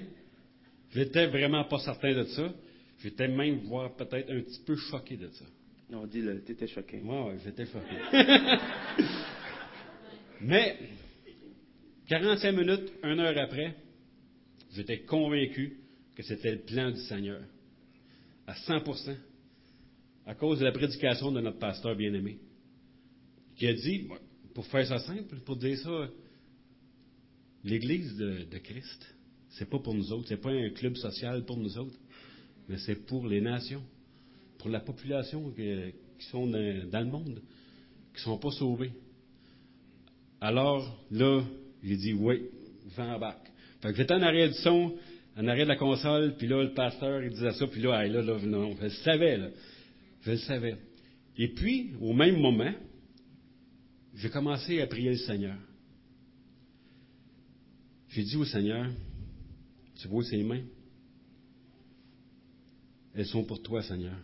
J'étais vraiment pas certain de ça. J'étais même, voire peut-être un petit peu choqué de ça. Non, dis-le, tu étais choqué. Moi, oui, j'étais choqué. [LAUGHS] Mais, 45 minutes, une heure après, j'étais convaincu que c'était le plan du Seigneur. À 100% à cause de la prédication de notre pasteur bien-aimé, qui a dit, pour faire ça simple, pour dire ça, l'Église de, Christ, c'est pas pour nous autres, c'est pas un club social pour nous autres, mais c'est pour les nations, pour la population qui sont dans, le monde, qui sont pas sauvés. Alors, là, j'ai dit, oui, va en bac. Fait que j'étais en arrière du son, en arrière de la console, puis là, le pasteur, il disait ça, puis là, là, là, non, je le savais, là. Je le savais. Et puis, au même moment, j'ai commencé à prier le Seigneur. J'ai dit au Seigneur, tu vois ses mains? Elles sont pour toi, Seigneur.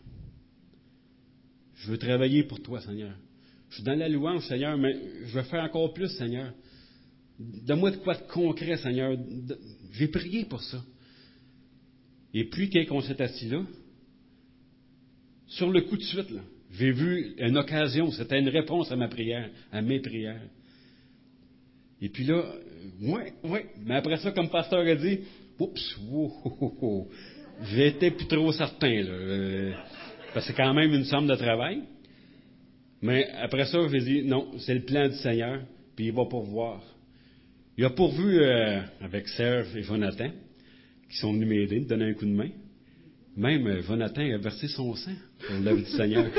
Je veux travailler pour toi, Seigneur. Je suis dans la louange, Seigneur, mais je veux faire encore plus, Seigneur. Donne-moi de quoi de concret, Seigneur. J'ai prié pour ça. Et puis, quand on s'est assis là, sur le coup de suite, là, j'ai vu une occasion, c'était une réponse à ma prière, à mes prières. Et puis là, ouais, ouais. Mais après ça, comme pasteur a dit, oups, wow, j'étais plus trop certain, là. Euh, parce que c'est quand même une somme de travail. Mais après ça, j'ai dit, non, c'est le plan du Seigneur, puis il va pourvoir. Il a pourvu euh, avec Serge et Jonathan, qui sont venus m'aider, me donner un coup de main. Même euh, Jonathan a versé son sang pour l'œuvre du Seigneur. [LAUGHS]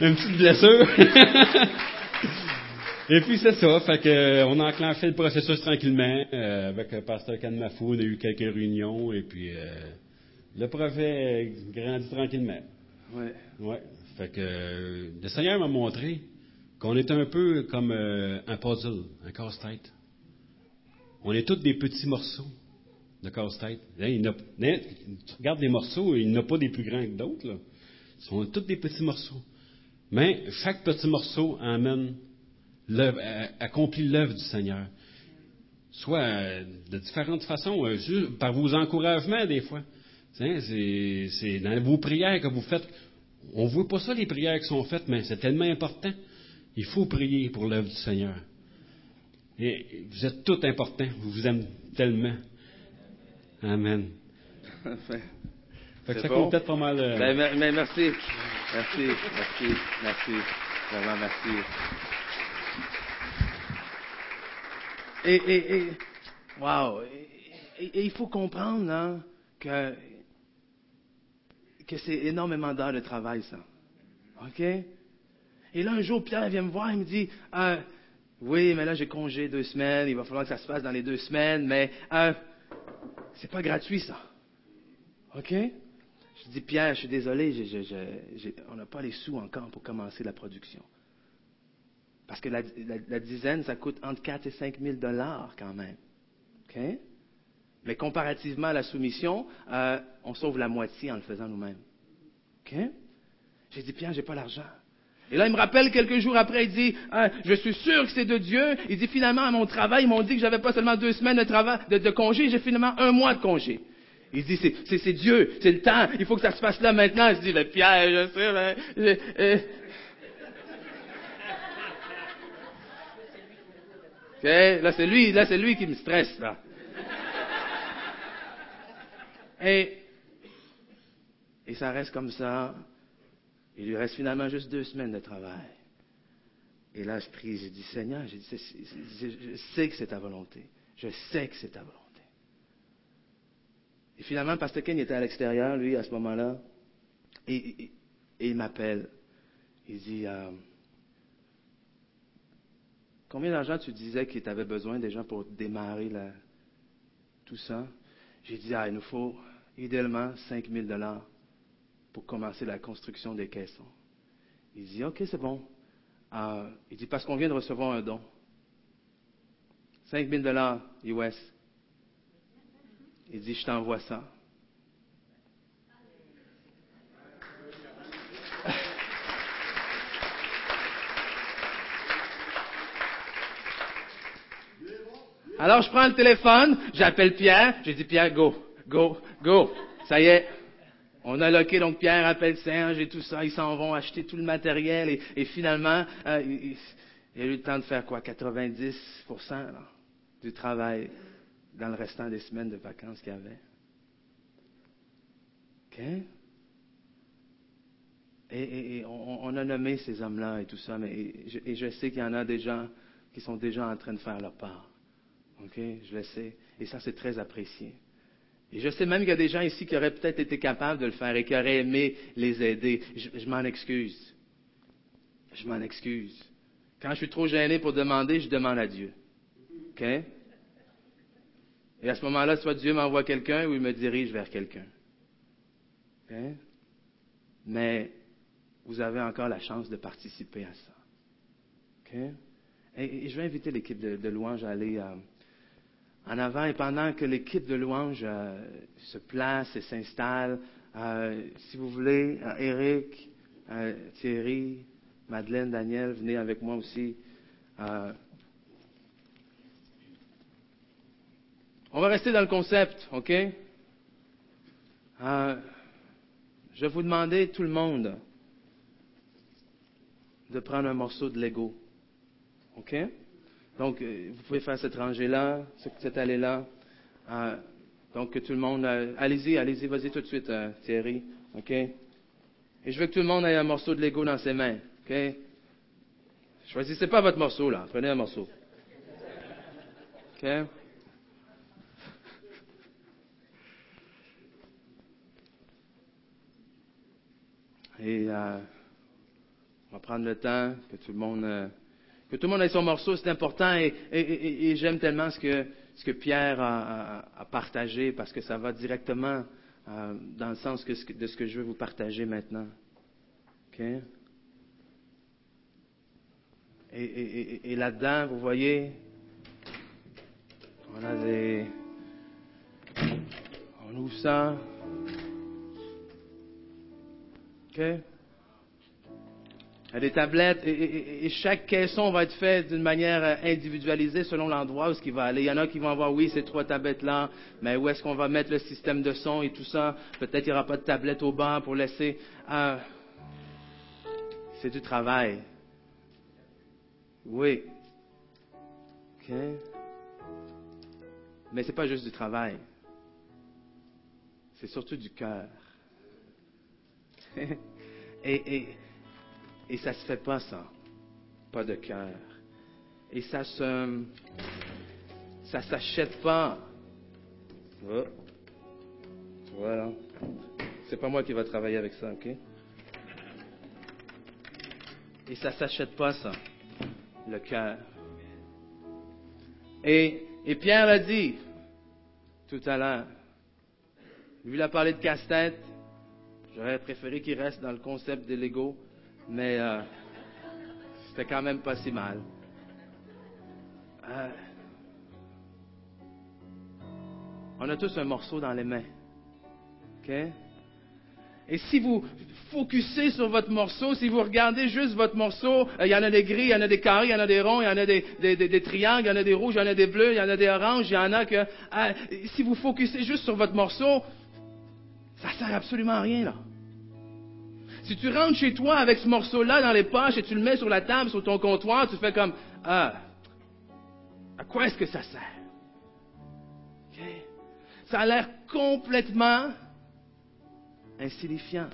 Une petite blessure. [LAUGHS] Et puis c'est ça, fait que euh, on a enclenché le processus tranquillement euh, avec le pasteur Canmafou, on a eu quelques réunions et puis le projet grandit tranquillement. Ouais. Ouais. Fait que le Seigneur m'a montré qu'on est un peu comme un puzzle, un casse-tête. On est tous des petits morceaux de casse-tête. Hein, tu regardes les morceaux, il n'y en a pas des plus grands que d'autres. Là. Ce sont tous des petits morceaux. Mais chaque petit morceau amène accomplit l'œuvre du Seigneur. Soit euh, de différentes façons, euh, par vos encouragements des fois. C'est dans vos prières que vous faites. On ne voit pas ça, les prières qui sont faites, mais c'est tellement important. Il faut prier pour l'œuvre du Seigneur. Vous êtes tout important. Vous vous aimez tellement. Amen. ça bon? peut-être pas mal. Euh... Ben, mais merci. Merci, merci, merci. Vraiment, merci. Et, et, et wow. Et, il faut comprendre hein, que, que c'est énormément d'heures de travail, ça. OK? Et là, un jour, Pierre vient me voir, il me dit, euh, oui, mais là, j'ai congé deux semaines, il va falloir que ça se passe dans les deux semaines, mais euh, c'est pas gratuit, ça. OK? Je dis, Pierre, je suis désolé, on n'a pas les sous encore pour commencer la production. Parce que la, dizaine, ça coûte entre 4 et 5 000 dollars quand même. OK? Mais comparativement à la soumission, euh, on sauve la moitié en le faisant nous-mêmes. OK? J'ai dit, Pierre, j'ai pas l'argent. Et là, il me rappelle quelques jours après, il dit, ah, je suis sûr que c'est de Dieu. Il dit, finalement, à mon travail, ils m'ont dit que j'avais pas seulement deux semaines de, travail, de, congé, j'ai finalement un mois de congé. Il dit, c'est Dieu, c'est le temps, il faut que ça se passe là maintenant. Je dis, mais Pierre, je sais, mais... Euh. là, c'est lui, là, c'est lui qui me stresse, là. Et, et ça reste comme ça il lui reste finalement juste deux semaines de travail. Et là, je prie, j'ai dit, Seigneur, je sais que c'est ta volonté. Je sais que c'est ta volonté. Et finalement, Pasteur Ken était à l'extérieur, lui, à ce moment-là, et, il m'appelle. Il dit, euh, combien d'argent tu disais qu'il t'avait besoin déjà pour démarrer tout ça? J'ai dit, ah, il nous faut idéalement 5 000 dollars pour commencer la construction des caissons. Il dit, OK, c'est bon. Euh, il dit, parce qu'on vient de recevoir un don. 5 000 dollars US. Il dit, je t'envoie ça. Alors, je prends le téléphone, j'appelle Pierre, j'ai dit, Pierre, go, go, go. Ça y est, on a loqué, donc Pierre appelle Serge et tout ça, ils s'en vont acheter tout le matériel et, finalement, euh, il, y a eu le temps de faire quoi 90% du travail dans le restant des semaines de vacances qu'il y avait. OK? Et, on, a nommé ces hommes-là et tout ça, mais et je, sais qu'il y en a des gens qui sont déjà en train de faire leur part. OK? Je le sais. Et ça, c'est très apprécié. Et je sais même qu'il y a des gens ici qui auraient peut-être été capables de le faire et qui auraient aimé les aider. Je, m'en excuse. Je m'en excuse. Quand je suis trop gêné pour demander, je demande à Dieu. OK? Et à ce moment-là, soit Dieu m'envoie quelqu'un ou il me dirige vers quelqu'un. OK? Mais vous avez encore la chance de participer à ça. OK? Et, je vais inviter l'équipe de, louange à aller. Euh, en avant et pendant que l'équipe de louange euh, se place et s'installe, euh, si vous voulez, euh, Eric, Thierry, Madeleine, Daniel, venez avec moi aussi. On va rester dans le concept, OK? Euh, je vais vous demander, tout le monde, de prendre un morceau de Lego. OK? Donc, euh, vous pouvez faire cette rangée-là, cette allée-là. Euh, donc, tout le monde, euh, allez-y, allez-y, vas-y tout de suite, Thierry. OK? Et je veux que tout le monde ait un morceau de Lego dans ses mains. OK? Choisissez pas votre morceau, là. Prenez un morceau. OK? Et euh, on va prendre le temps que tout le monde, euh, que tout le monde ait son morceau, c'est important. Et, j'aime tellement ce que, Pierre a, partagé parce que ça va directement euh, dans le sens de ce que je veux vous partager maintenant. OK? Et, là-dedans, vous voyez, on a des. On ouvre ça. OK? Il des tablettes et, chaque caisson va être fait d'une manière individualisée selon l'endroit où ce qui va aller. Il y en a qui vont avoir, oui, ces trois tablettes-là, mais où est-ce qu'on va mettre le système de son et tout ça? Peut-être qu'il n'y aura pas de tablette au bas pour laisser. Euh, c'est du travail. Oui. OK? Mais ce n'est pas juste du travail. C'est surtout du cœur. [LAUGHS] et, et, et ça se fait pas ça. Pas de cœur. Et ça se. S'achète pas. Oh. Voilà. C'est pas moi qui va travailler avec ça, ok? Et ça s'achète pas ça le cœur. Et, Pierre l'a dit tout à l'heure. Lui, il a parlé de casse-tête. J'aurais préféré qu'il reste dans le concept de l'ego, mais euh, c'était quand même pas si mal. Euh, on a tous un morceau dans les mains. Et si vous focussez sur votre morceau, si vous regardez juste votre morceau, euh, il y en a des gris, il y en a des carrés, il y en a des ronds, il y en a des, triangles, il y en a des rouges, il y en a des bleus, il y en a des oranges, il y en a que... Si vous focussez juste sur votre morceau, ça sert absolument à rien, là. Si tu rentres chez toi avec ce morceau-là dans les poches et tu le mets sur la table, sur ton comptoir, tu fais comme, ah, à quoi est-ce que ça sert? Ça a l'air complètement insignifiant.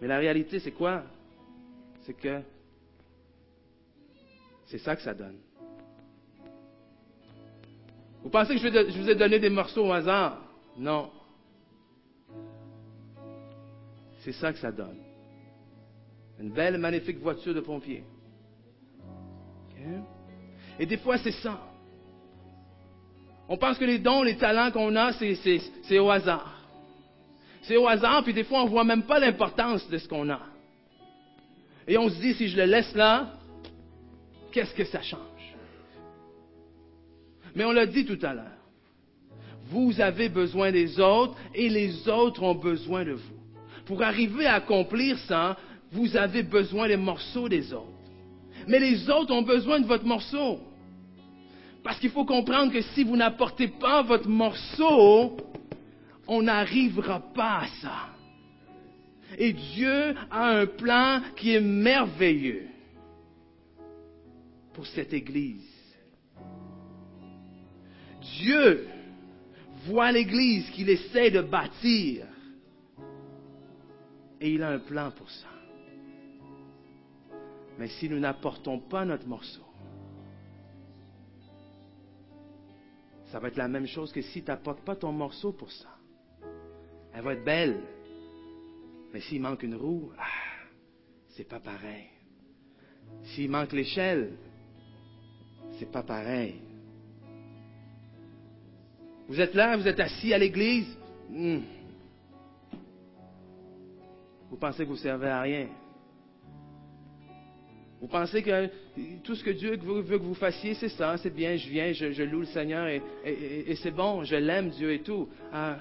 Mais la réalité, c'est quoi? C'est que c'est ça que ça donne. Vous pensez que je vous ai donné des morceaux au hasard? Non. C'est ça que ça donne. Une belle, magnifique voiture de pompier. Et des fois, c'est ça. On pense que les dons, les talents qu'on a, c'est au hasard. C'est au hasard, puis des fois, on ne voit même pas l'importance de ce qu'on a. Et on se dit, si je le laisse là, qu'est-ce que ça change? Mais on l'a dit tout à l'heure. Vous avez besoin des autres et les autres ont besoin de vous. Pour arriver à accomplir ça, vous avez besoin des morceaux des autres. Mais les autres ont besoin de votre morceau. Parce qu'il faut comprendre que si vous n'apportez pas votre morceau, on n'arrivera pas à ça. Et Dieu a un plan qui est merveilleux pour cette Église. Dieu voit l'Église qu'il essaie de bâtir et il a un plan pour ça. Mais si nous n'apportons pas notre morceau, ça va être la même chose que si tu n'apportes pas ton morceau pour ça. Elle va être belle. Mais s'il manque une roue, ah, c'est pas pareil. S'il manque l'échelle, c'est pas pareil. Vous êtes là, vous êtes assis à l'église? Hmm. Vous pensez que vous servez à rien. Vous pensez que tout ce que Dieu veut, que vous fassiez, c'est ça, c'est bien, je viens, je, loue le Seigneur et, c'est bon, je l'aime, Dieu et tout. Ah,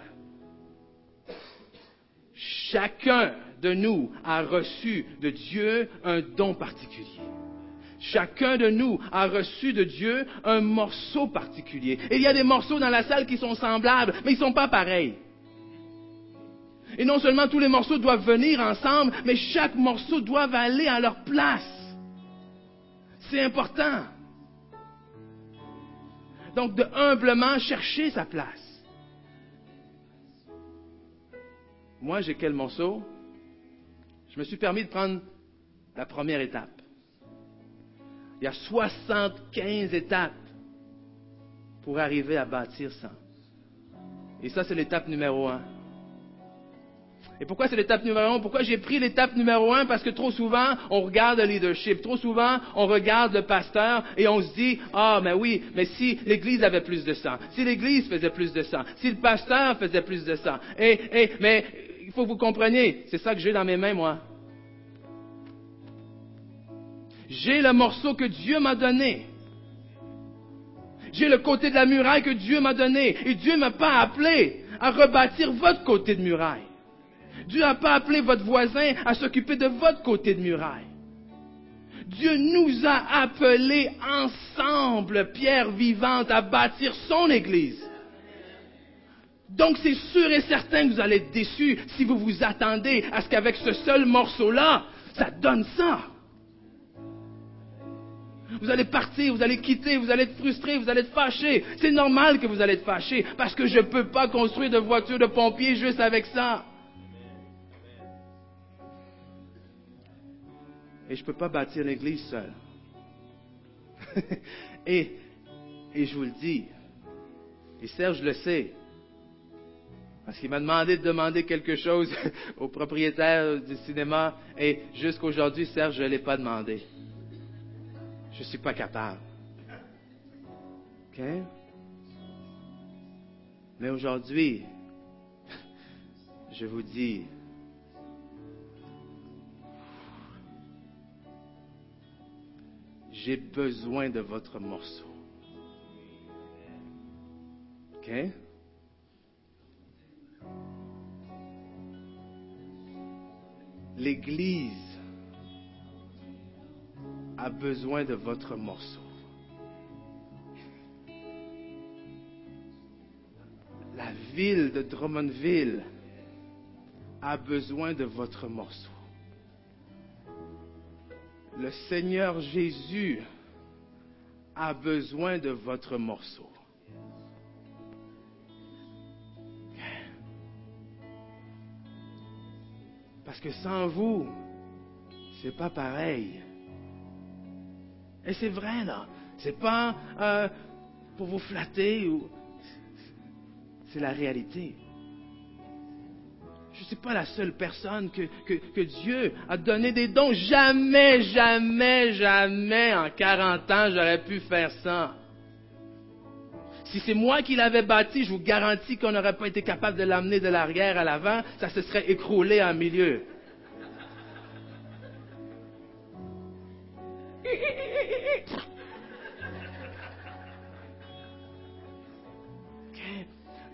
Chacun de nous a reçu de Dieu un don particulier. Chacun de nous a reçu de Dieu un morceau particulier. Il y a des morceaux dans la salle qui sont semblables, mais ils ne sont pas pareils. Et non seulement tous les morceaux doivent venir ensemble, mais chaque morceau doit aller à leur place. C'est important. Donc de humblement chercher sa place. Moi, j'ai quel morceau? Je me suis permis de prendre la première étape. Il y a 75 étapes pour arriver à bâtir ça. Et ça, c'est l'étape numéro un. Et pourquoi c'est l'étape numéro un? Pourquoi j'ai pris l'étape numéro un? Parce que trop souvent, on regarde le leadership. Trop souvent, on regarde le pasteur et on se dit, ah, mais oui, mais si l'Église avait plus de sang, si l'Église faisait plus de sang, si le pasteur faisait plus de sang. Et, et, mais il faut que vous compreniez, c'est ça que j'ai dans mes mains, moi. J'ai le morceau que Dieu m'a donné. J'ai le côté de la muraille que Dieu m'a donné. Et Dieu ne m'a pas appelé à rebâtir votre côté de muraille. Dieu n'a pas appelé votre voisin à s'occuper de votre côté de muraille. Dieu nous a appelés ensemble, pierre vivante, à bâtir son Église. Donc c'est sûr et certain que vous allez être déçus si vous vous attendez à ce qu'avec ce seul morceau-là, ça donne ça. Vous allez partir, vous allez quitter, vous allez être frustré, vous allez être fâché. C'est normal que vous allez être fâché parce que je ne peux pas construire de voiture de pompier juste avec ça. Et je ne peux pas bâtir l'église seul. [LAUGHS] et, et je vous le dis, et Serge le sait, parce qu'il m'a demandé de demander quelque chose [LAUGHS] au propriétaire du cinéma, et jusqu'aujourd'hui, Serge, je ne l'ai pas demandé. Je ne suis pas capable. OK? Mais aujourd'hui, [LAUGHS] je vous dis, j'ai besoin de votre morceau. L'Église a besoin de votre morceau. La ville de Drummondville a besoin de votre morceau. Le Seigneur Jésus a besoin de votre morceau. Parce que sans vous, c'est pas pareil. Et c'est vrai, là. C'est pas euh, pour vous flatter ou. C'est la réalité. Je ne suis pas la seule personne que, que, Dieu a donné des dons. Jamais, jamais, jamais en 40 ans, j'aurais pu faire ça. Si c'est moi qui l'avais bâti, je vous garantis qu'on n'aurait pas été capable de l'amener de l'arrière à l'avant, ça se serait écroulé en milieu.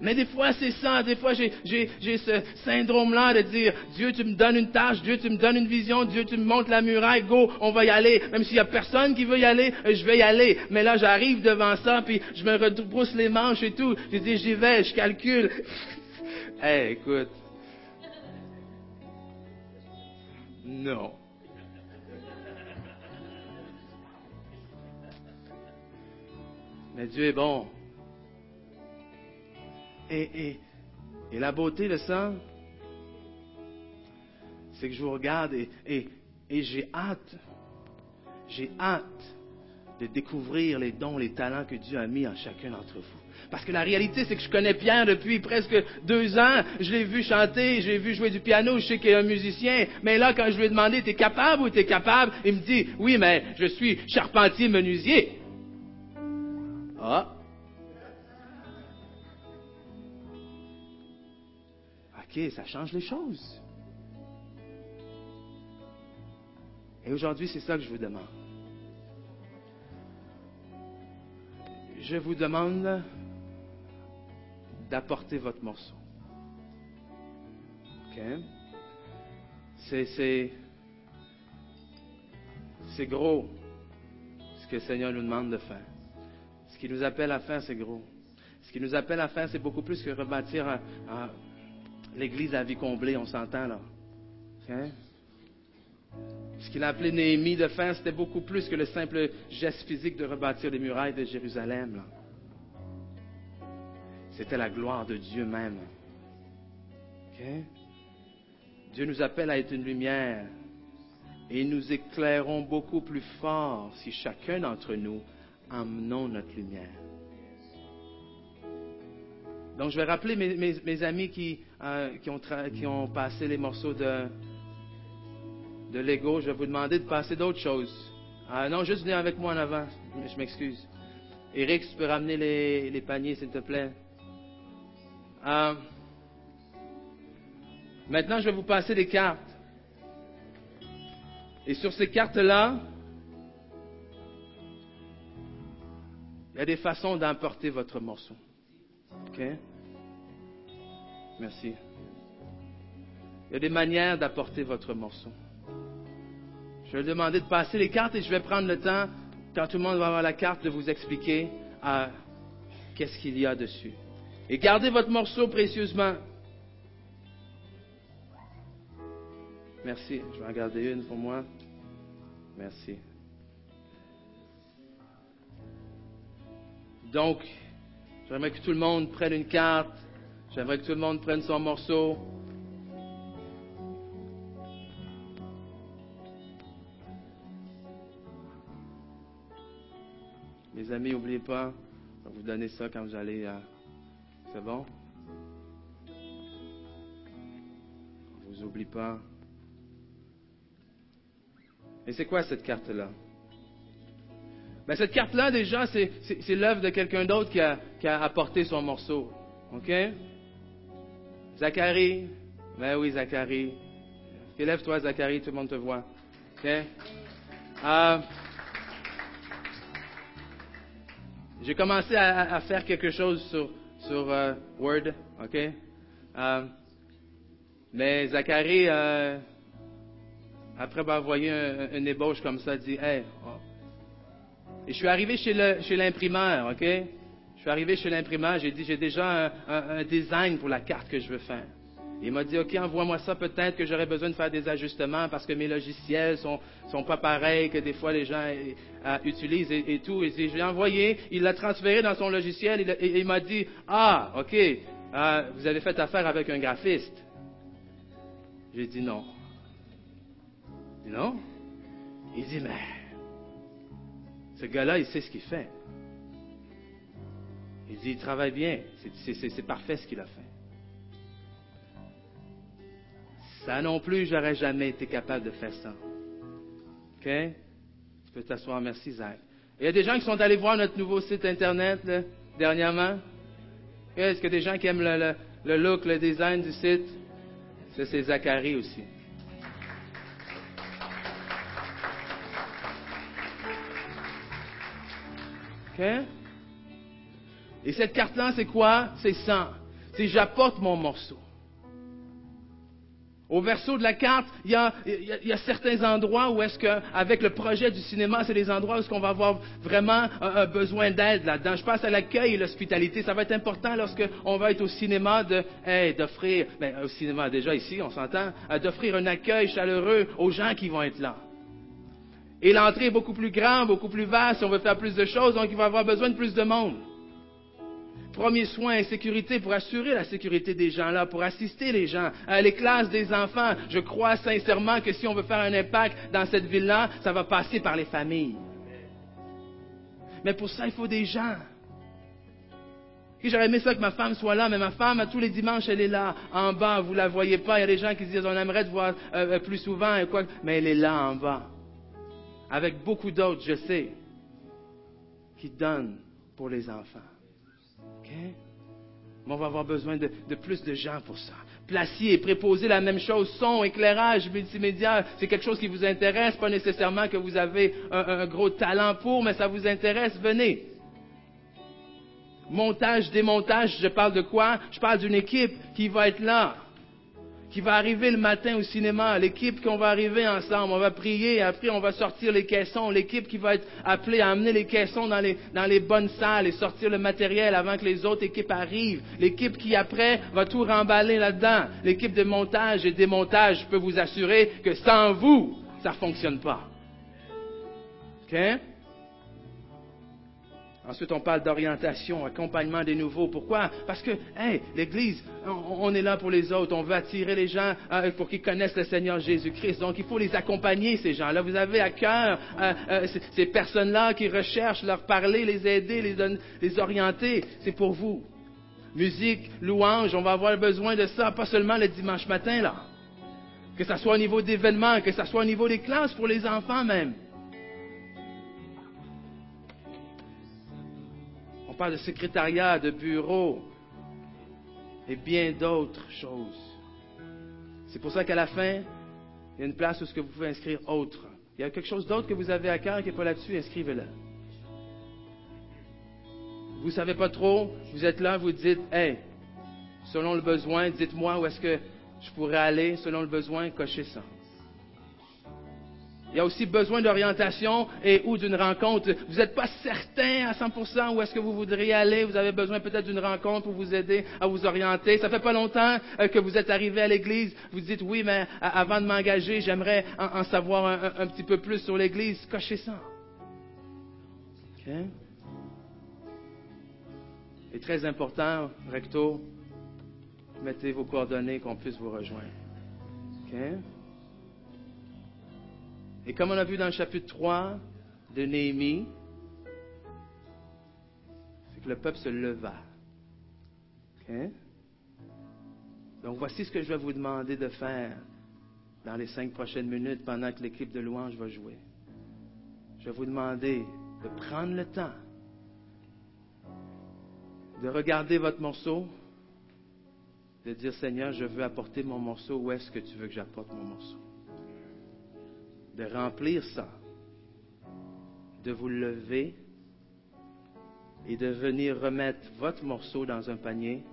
Mais des fois, c'est ça. Des fois, j'ai ce syndrome-là de dire, Dieu, tu me donnes une tâche, Dieu, tu me donnes une vision, Dieu, tu me montres la muraille, go, on va y aller. Même s'il n'y a personne qui veut y aller, euh, je vais y aller. Mais là, j'arrive devant ça, puis je me rebrousse les manches et tout. Je dis, j'y vais, je calcule. [LAUGHS] hey, écoute. Non. Mais Dieu est bon. Et, la beauté de ça, c'est que je vous regarde et, j'ai hâte, j'ai hâte de découvrir les dons, les talents que Dieu a mis en chacun d'entre vous. Parce que la réalité, c'est que je connais Pierre depuis presque deux ans. Je l'ai vu chanter, je l'ai vu jouer du piano, je sais qu'il est un musicien. Mais là, quand je lui ai demandé, t'es capable ou t'es capable? Il me dit, oui, mais je suis charpentier menuisier. Ah, OK, ça change les choses. Et aujourd'hui, c'est ça que je vous demande. Je vous demande d'apporter votre morceau. OK? C'est, c'est, gros. que le Seigneur nous demande de faire. Ce qu'il nous appelle à faire, c'est gros. Ce qu'il nous appelle à faire, c'est beaucoup plus que rebâtir euh, euh, l'Église à vie comblée, on s'entend là. Hein? Ce qu'il a appelé Néhémie de faire, c'était beaucoup plus que le simple geste physique de rebâtir les murailles de Jérusalem. C'était la gloire de Dieu même. Dieu nous appelle à être une lumière et nous éclairons beaucoup plus fort si chacun d'entre nous emmenons notre lumière. Donc, je vais rappeler mes amis qui, euh, qui, ont qui ont passé les morceaux de, de Lego. Je vais vous demander de passer d'autres choses. Ah, non, juste venir avec moi en avant. Je m'excuse. Eric, tu peux ramener les, les paniers, s'il te plaît. Euh, maintenant, je vais vous passer des cartes. Et sur ces cartes-là, il y a des façons d'emporter votre morceau. OK? Merci. Il y a des manières d'apporter votre morceau. Je vais demander de passer les cartes et je vais prendre le temps, quand tout le monde va avoir la carte, de vous expliquer euh, qu'est-ce qu'il y a dessus. Et gardez votre morceau précieusement. Merci. Je vais en garder une pour moi. Merci. Donc, j'aimerais que tout le monde prenne une carte. J'aimerais que tout le monde prenne son morceau. Mes amis, n'oubliez pas, je vais vous donner ça quand vous allez à... C'est bon? On vous oublie pas. Et c'est quoi cette carte-là? Ben, cette carte-là, déjà, c'est l'œuvre de quelqu'un d'autre qui a, qui a apporté son morceau. OK? Zacharie. Ben oui, Zacharie. Élève-toi, Zacharie, tout le monde te voit. Euh, j'ai commencé à, faire quelque chose sur, sur euh, Word. OK? Euh, mais Zacharie, après avoir envoyé un, une ébauche comme ça, dit Hey, oh. Et je suis arrivé chez chez l'imprimeur, OK? Je suis arrivé chez l'imprimeur, j'ai dit J'ai déjà un, design pour la carte que je veux faire. Il m'a dit OK, envoie-moi ça, peut-être que j'aurais besoin de faire des ajustements parce que mes logiciels sont, sont pas pareils que des fois les gens euh, euh, utilisent et, tout. Et j'ai envoyé, il l'a transféré dans son logiciel il et il m'a dit Ah, OK, euh, vous avez fait affaire avec un graphiste. J'ai dit non. Dit non? Il dit, mais ce gars-là, il sait ce qu'il fait. Il dit, il travaille bien. C'est- parfait ce qu'il a fait. Ça non plus, j'aurais jamais été capable de faire ça. OK? Tu peux t'asseoir. Merci, Zach. Il y a des gens qui sont allés voir notre nouveau site Internet là, dernièrement. Est-ce a des gens qui aiment le, look, le design du site? Ça, c'est Zacharie aussi. OK? Et cette carte-là, c'est quoi? C'est ça. C'est j'apporte mon morceau. Au verso de la carte, il y a, certains endroits où est-ce que, avec le projet du cinéma, c'est des endroits où est-ce qu'on va avoir vraiment un, besoin d'aide là-dedans. Je pense à l'accueil et l'hospitalité. Ça va être important lorsque on va être au cinéma de, d'offrir, ben, au cinéma déjà ici, on s'entend, euh, d'offrir un accueil chaleureux aux gens qui vont être là. Et l'entrée est beaucoup plus grande, beaucoup plus vaste, on veut faire plus de choses, donc il va avoir besoin de plus de monde. Premier soin et sécurité pour assurer la sécurité des gens là, pour assister les gens. Euh, les classes des enfants, je crois sincèrement que si on veut faire un impact dans cette ville-là, ça va passer par les familles. Mais pour ça, il faut des gens. J'aurais aimé ça que ma femme soit là, mais ma femme, tous les dimanches, elle est là, en bas, vous la voyez pas. Il y a des gens qui se disent, on aimerait te voir euh, plus souvent, et quoi, mais elle est là en bas. Avec beaucoup d'autres, je sais, qui donnent pour les enfants. On va avoir besoin de, de plus de gens pour ça. Placier, préposer la même chose, son, éclairage, multimédia, c'est quelque chose qui vous intéresse, pas nécessairement que vous avez un, un gros talent pour, mais ça vous intéresse, venez. Montage, démontage, je parle de quoi? Je parle d'une équipe qui va être là, qui va arriver le matin au cinéma, l'équipe qu'on va arriver ensemble, on va prier, après on va sortir les caissons, l'équipe qui va être appelée à amener les caissons dans les, dans les bonnes salles et sortir le matériel avant que les autres équipes arrivent, l'équipe qui après va tout remballer là-dedans, l'équipe de montage et démontage, je peux vous assurer que sans vous, ça ne fonctionne pas. Ensuite, on parle d'orientation, accompagnement des nouveaux. Pourquoi? Parce que, hey, l'Église, on, est là pour les autres. On veut attirer les gens euh, pour qu'ils connaissent le Seigneur Jésus-Christ. Donc, il faut les accompagner, ces gens-là. Vous avez à cœur euh, euh, ces personnes-là qui recherchent, leur parler, les aider, les, orienter. C'est pour vous. Musique, louange, on va avoir besoin de ça, pas seulement le dimanche matin, là. Que ce soit au niveau d'événements, que ce soit au niveau des classes pour les enfants même. De secrétariat, de bureau et bien d'autres choses. C'est pour ça qu'à la fin, il y a une place où ce que vous pouvez inscrire autre. Il y a quelque chose d'autre que vous avez à cœur qui n'est pas là-dessus, inscrivez-le. Vous ne savez pas trop, vous êtes là, vous dites, hey, selon le besoin, dites-moi où est-ce que je pourrais aller, selon le besoin, cochez ça. Il y a aussi besoin d'orientation et ou d'une rencontre. Vous n'êtes pas certain à 100% où est-ce que vous voudriez aller. Vous avez besoin peut-être d'une rencontre pour vous aider à vous orienter. Ça fait pas longtemps euh, que vous êtes arrivé à l'église. Vous dites oui, mais avant de m'engager, j'aimerais en, savoir un, petit peu plus sur l'église. Cochez ça. OK? Et très important, recto, mettez vos coordonnées qu'on puisse vous rejoindre. OK? Et comme on a vu dans le chapitre 3 de Néhémie, c'est que le peuple se leva. Donc voici ce que je vais vous demander de faire dans les cinq prochaines minutes pendant que l'équipe de louange va jouer. Je vais vous demander de prendre le temps de regarder votre morceau, de dire Seigneur, je veux apporter mon morceau, où est-ce que tu veux que j'apporte mon morceau? De remplir ça, de vous lever et de venir remettre votre morceau dans un panier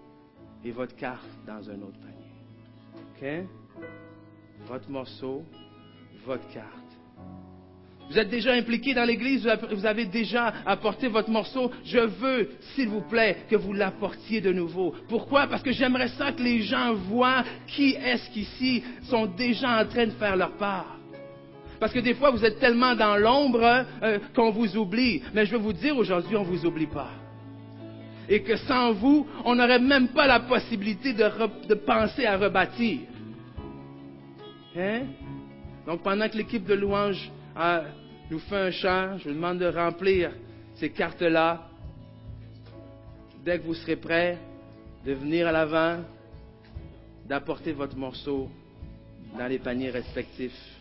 et votre carte dans un autre panier. OK? Votre morceau, votre carte. Vous êtes déjà impliqué dans l'Église, vous avez déjà apporté votre morceau. Je veux, s'il vous plaît, que vous l'apportiez de nouveau. Pourquoi? Parce que j'aimerais ça que les gens voient qui est-ce qu'ici sont déjà en train de faire leur part. Parce que des fois, vous êtes tellement dans l'ombre euh, qu'on vous oublie. Mais je veux vous dire aujourd'hui, on ne vous oublie pas. Et que sans vous, on n'aurait même pas la possibilité de, penser à rebâtir. Hein? Donc pendant que l'équipe de louange euh, nous fait un chant, je vous demande de remplir ces cartes-là. Dès que vous serez prêts, de venir à l'avant, d'apporter votre morceau dans les paniers respectifs.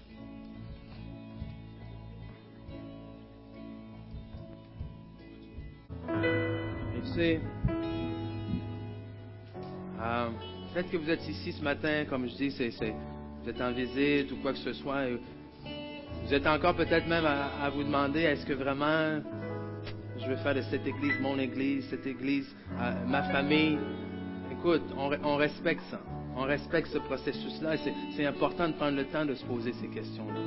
Euh, peut-être que vous êtes ici ce matin, comme je dis, vous êtes en visite ou quoi que ce soit. vous êtes encore peut-être même à, vous demander est-ce que vraiment je veux faire de cette église mon église, cette église euh, ma famille? Écoute, on, respecte ça. On respecte ce processus-là c'est important de prendre le temps de se poser ces questions-là.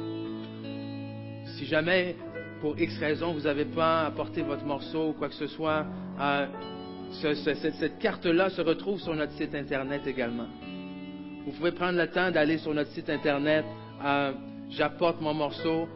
Si jamais pour X raison, vous n'avez pas apporté votre morceau ou quoi que ce soit, euh, cette, carte-là se retrouve sur notre site Internet également. Vous pouvez prendre le temps d'aller sur notre site Internet, euh, j'apporte mon morceau,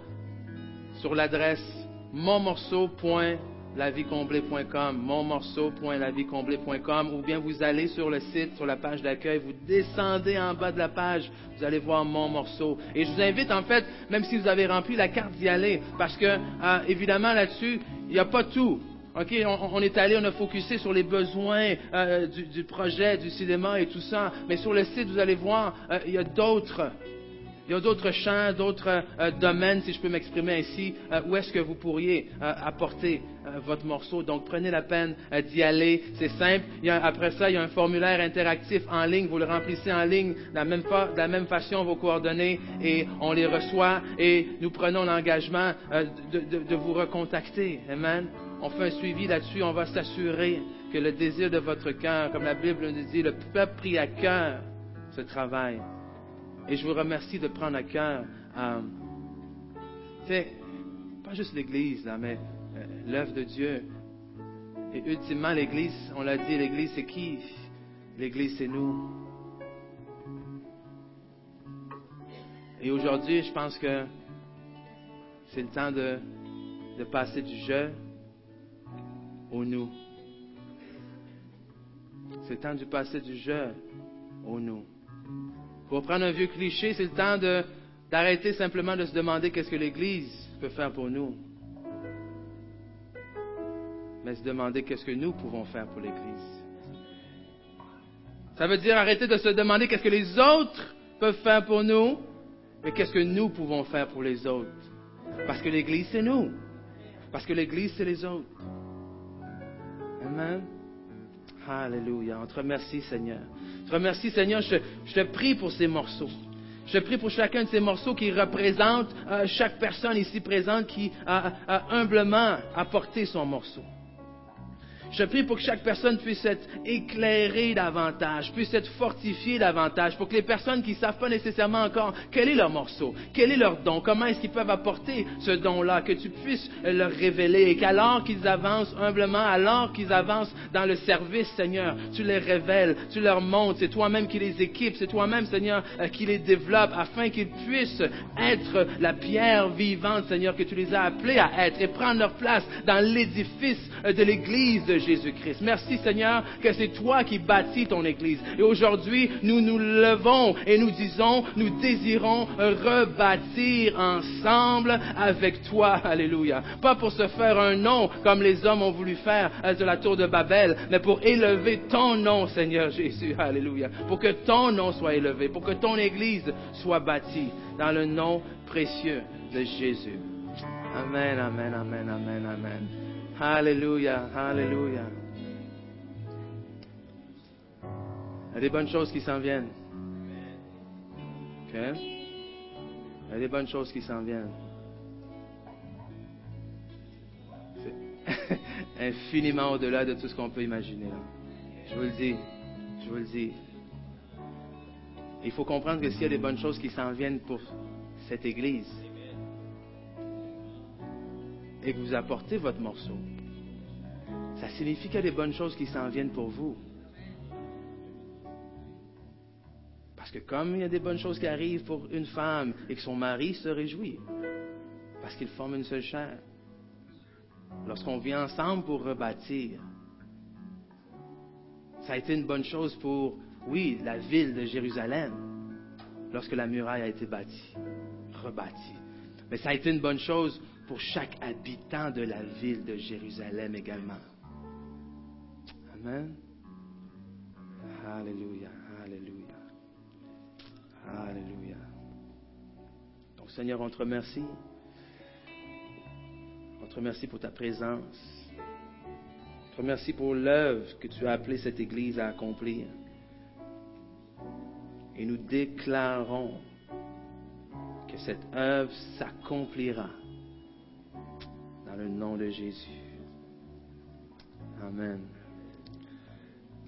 sur l'adresse monmorceau.com lavicomblée.com, monmorceau.lavicomblée.com, ou bien vous allez sur le site, sur la page d'accueil, vous descendez en bas de la page, vous allez voir mon morceau. Et je vous invite en fait, même si vous avez rempli la carte, d'y aller, parce que euh, évidemment là-dessus, il n'y a pas tout. OK, on, est allé, on a focusé sur les besoins euh, du, projet, du cinéma et tout ça. Mais sur le site, vous allez voir, euh, il y a d'autres il y a d'autres champs, d'autres euh, domaines, si je peux m'exprimer ainsi, euh, où est-ce que vous pourriez euh, apporter votre morceau. Donc, prenez la peine d'y aller. C'est simple. après ça, il y a un formulaire interactif en ligne. Vous le remplissez en ligne de la même, façon, vos coordonnées, et on les reçoit. Et nous prenons l'engagement de, de vous recontacter. Amen. On fait un suivi là-dessus. On va s'assurer que le désir de votre cœur, comme la Bible nous dit, le peuple pris à cœur ce travail Et je vous remercie de prendre à cœur, euh, sais, pas juste l'Église, là, mais euh, l'œuvre de Dieu. Et ultimement, l'Église, on l'a dit, l'Église, c'est qui? L'Église, c'est nous. Et aujourd'hui, je pense que c'est le temps de, de passer du je au nous. C'est le temps de passer du je au nous. Pour prendre un vieux cliché, c'est le temps d'arrêter simplement de se demander qu'est-ce que l'Église peut faire pour nous. Mais se demander qu'est-ce que nous pouvons faire pour l'Église. Ça veut dire arrêter de se demander qu'est-ce que les autres peuvent faire pour nous, mais qu'est-ce que nous pouvons faire pour les autres. Parce que l'Église, c'est nous. Parce que l'Église, c'est les autres. Amen. Alléluia. On te remercie, Seigneur. Je te remercie, Seigneur. Je, te prie pour ces morceaux. Je prie pour chacun de ces morceaux qui représentent euh, chaque personne ici présente qui a humblement apporté son morceau. Je prie pour que chaque personne puisse être éclairée davantage, puisse être fortifiée davantage, pour que les personnes qui ne savent pas nécessairement encore quel est leur morceau, quel est leur don, comment est-ce qu'ils peuvent apporter ce don-là, que tu puisses leur révéler et qu'alors qu'ils avancent humblement, alors qu'ils avancent dans le service, Seigneur, tu les révèles, tu leur montres, c'est toi-même qui les équipe, c'est toi-même, Seigneur, euh, qui les développe afin qu'ils puissent être la pierre vivante, Seigneur, que tu les as appelés à être et prendre leur place dans l'édifice euh, de l'Église Jésus-Christ. Merci Seigneur que c'est toi qui bâtis ton Église. Et aujourd'hui, nous nous levons et nous disons, nous désirons rebâtir ensemble avec toi. Alléluia. Pas pour se faire un nom comme les hommes ont voulu faire de la tour de Babel, mais pour élever ton nom, Seigneur Jésus. Alléluia. Pour que ton nom soit élevé, pour que ton Église soit bâtie dans le nom précieux de Jésus. Amen, amen, amen, amen, amen. Alléluia, Alléluia. Il y a des bonnes choses qui s'en viennent. Il y a des bonnes choses qui s'en viennent. C'est [LAUGHS] infiniment au-delà de tout ce qu'on peut imaginer. Je vous le dis. Je vous le dis. Il faut comprendre que s'il y a des bonnes choses qui s'en viennent pour cette Église, et que vous apportez votre morceau, ça signifie qu'il y a des bonnes choses qui s'en viennent pour vous. Parce que comme il y a des bonnes choses qui arrivent pour une femme et que son mari se réjouit, parce qu'ils forment une seule chair, lorsqu'on vient ensemble pour rebâtir, ça a été une bonne chose pour, oui, la ville de Jérusalem, lorsque la muraille a été bâtie, rebâtie. Mais ça a été une bonne chose pour chaque habitant de la ville de Jérusalem également. Amen. Alléluia, Alléluia, Alléluia. Donc Seigneur, on te remercie. On te remercie pour ta présence. On te remercie pour l'œuvre que tu as appelé cette Église à accomplir. Et nous déclarons que cette œuvre s'accomplira dans le nom de Jésus. Amen.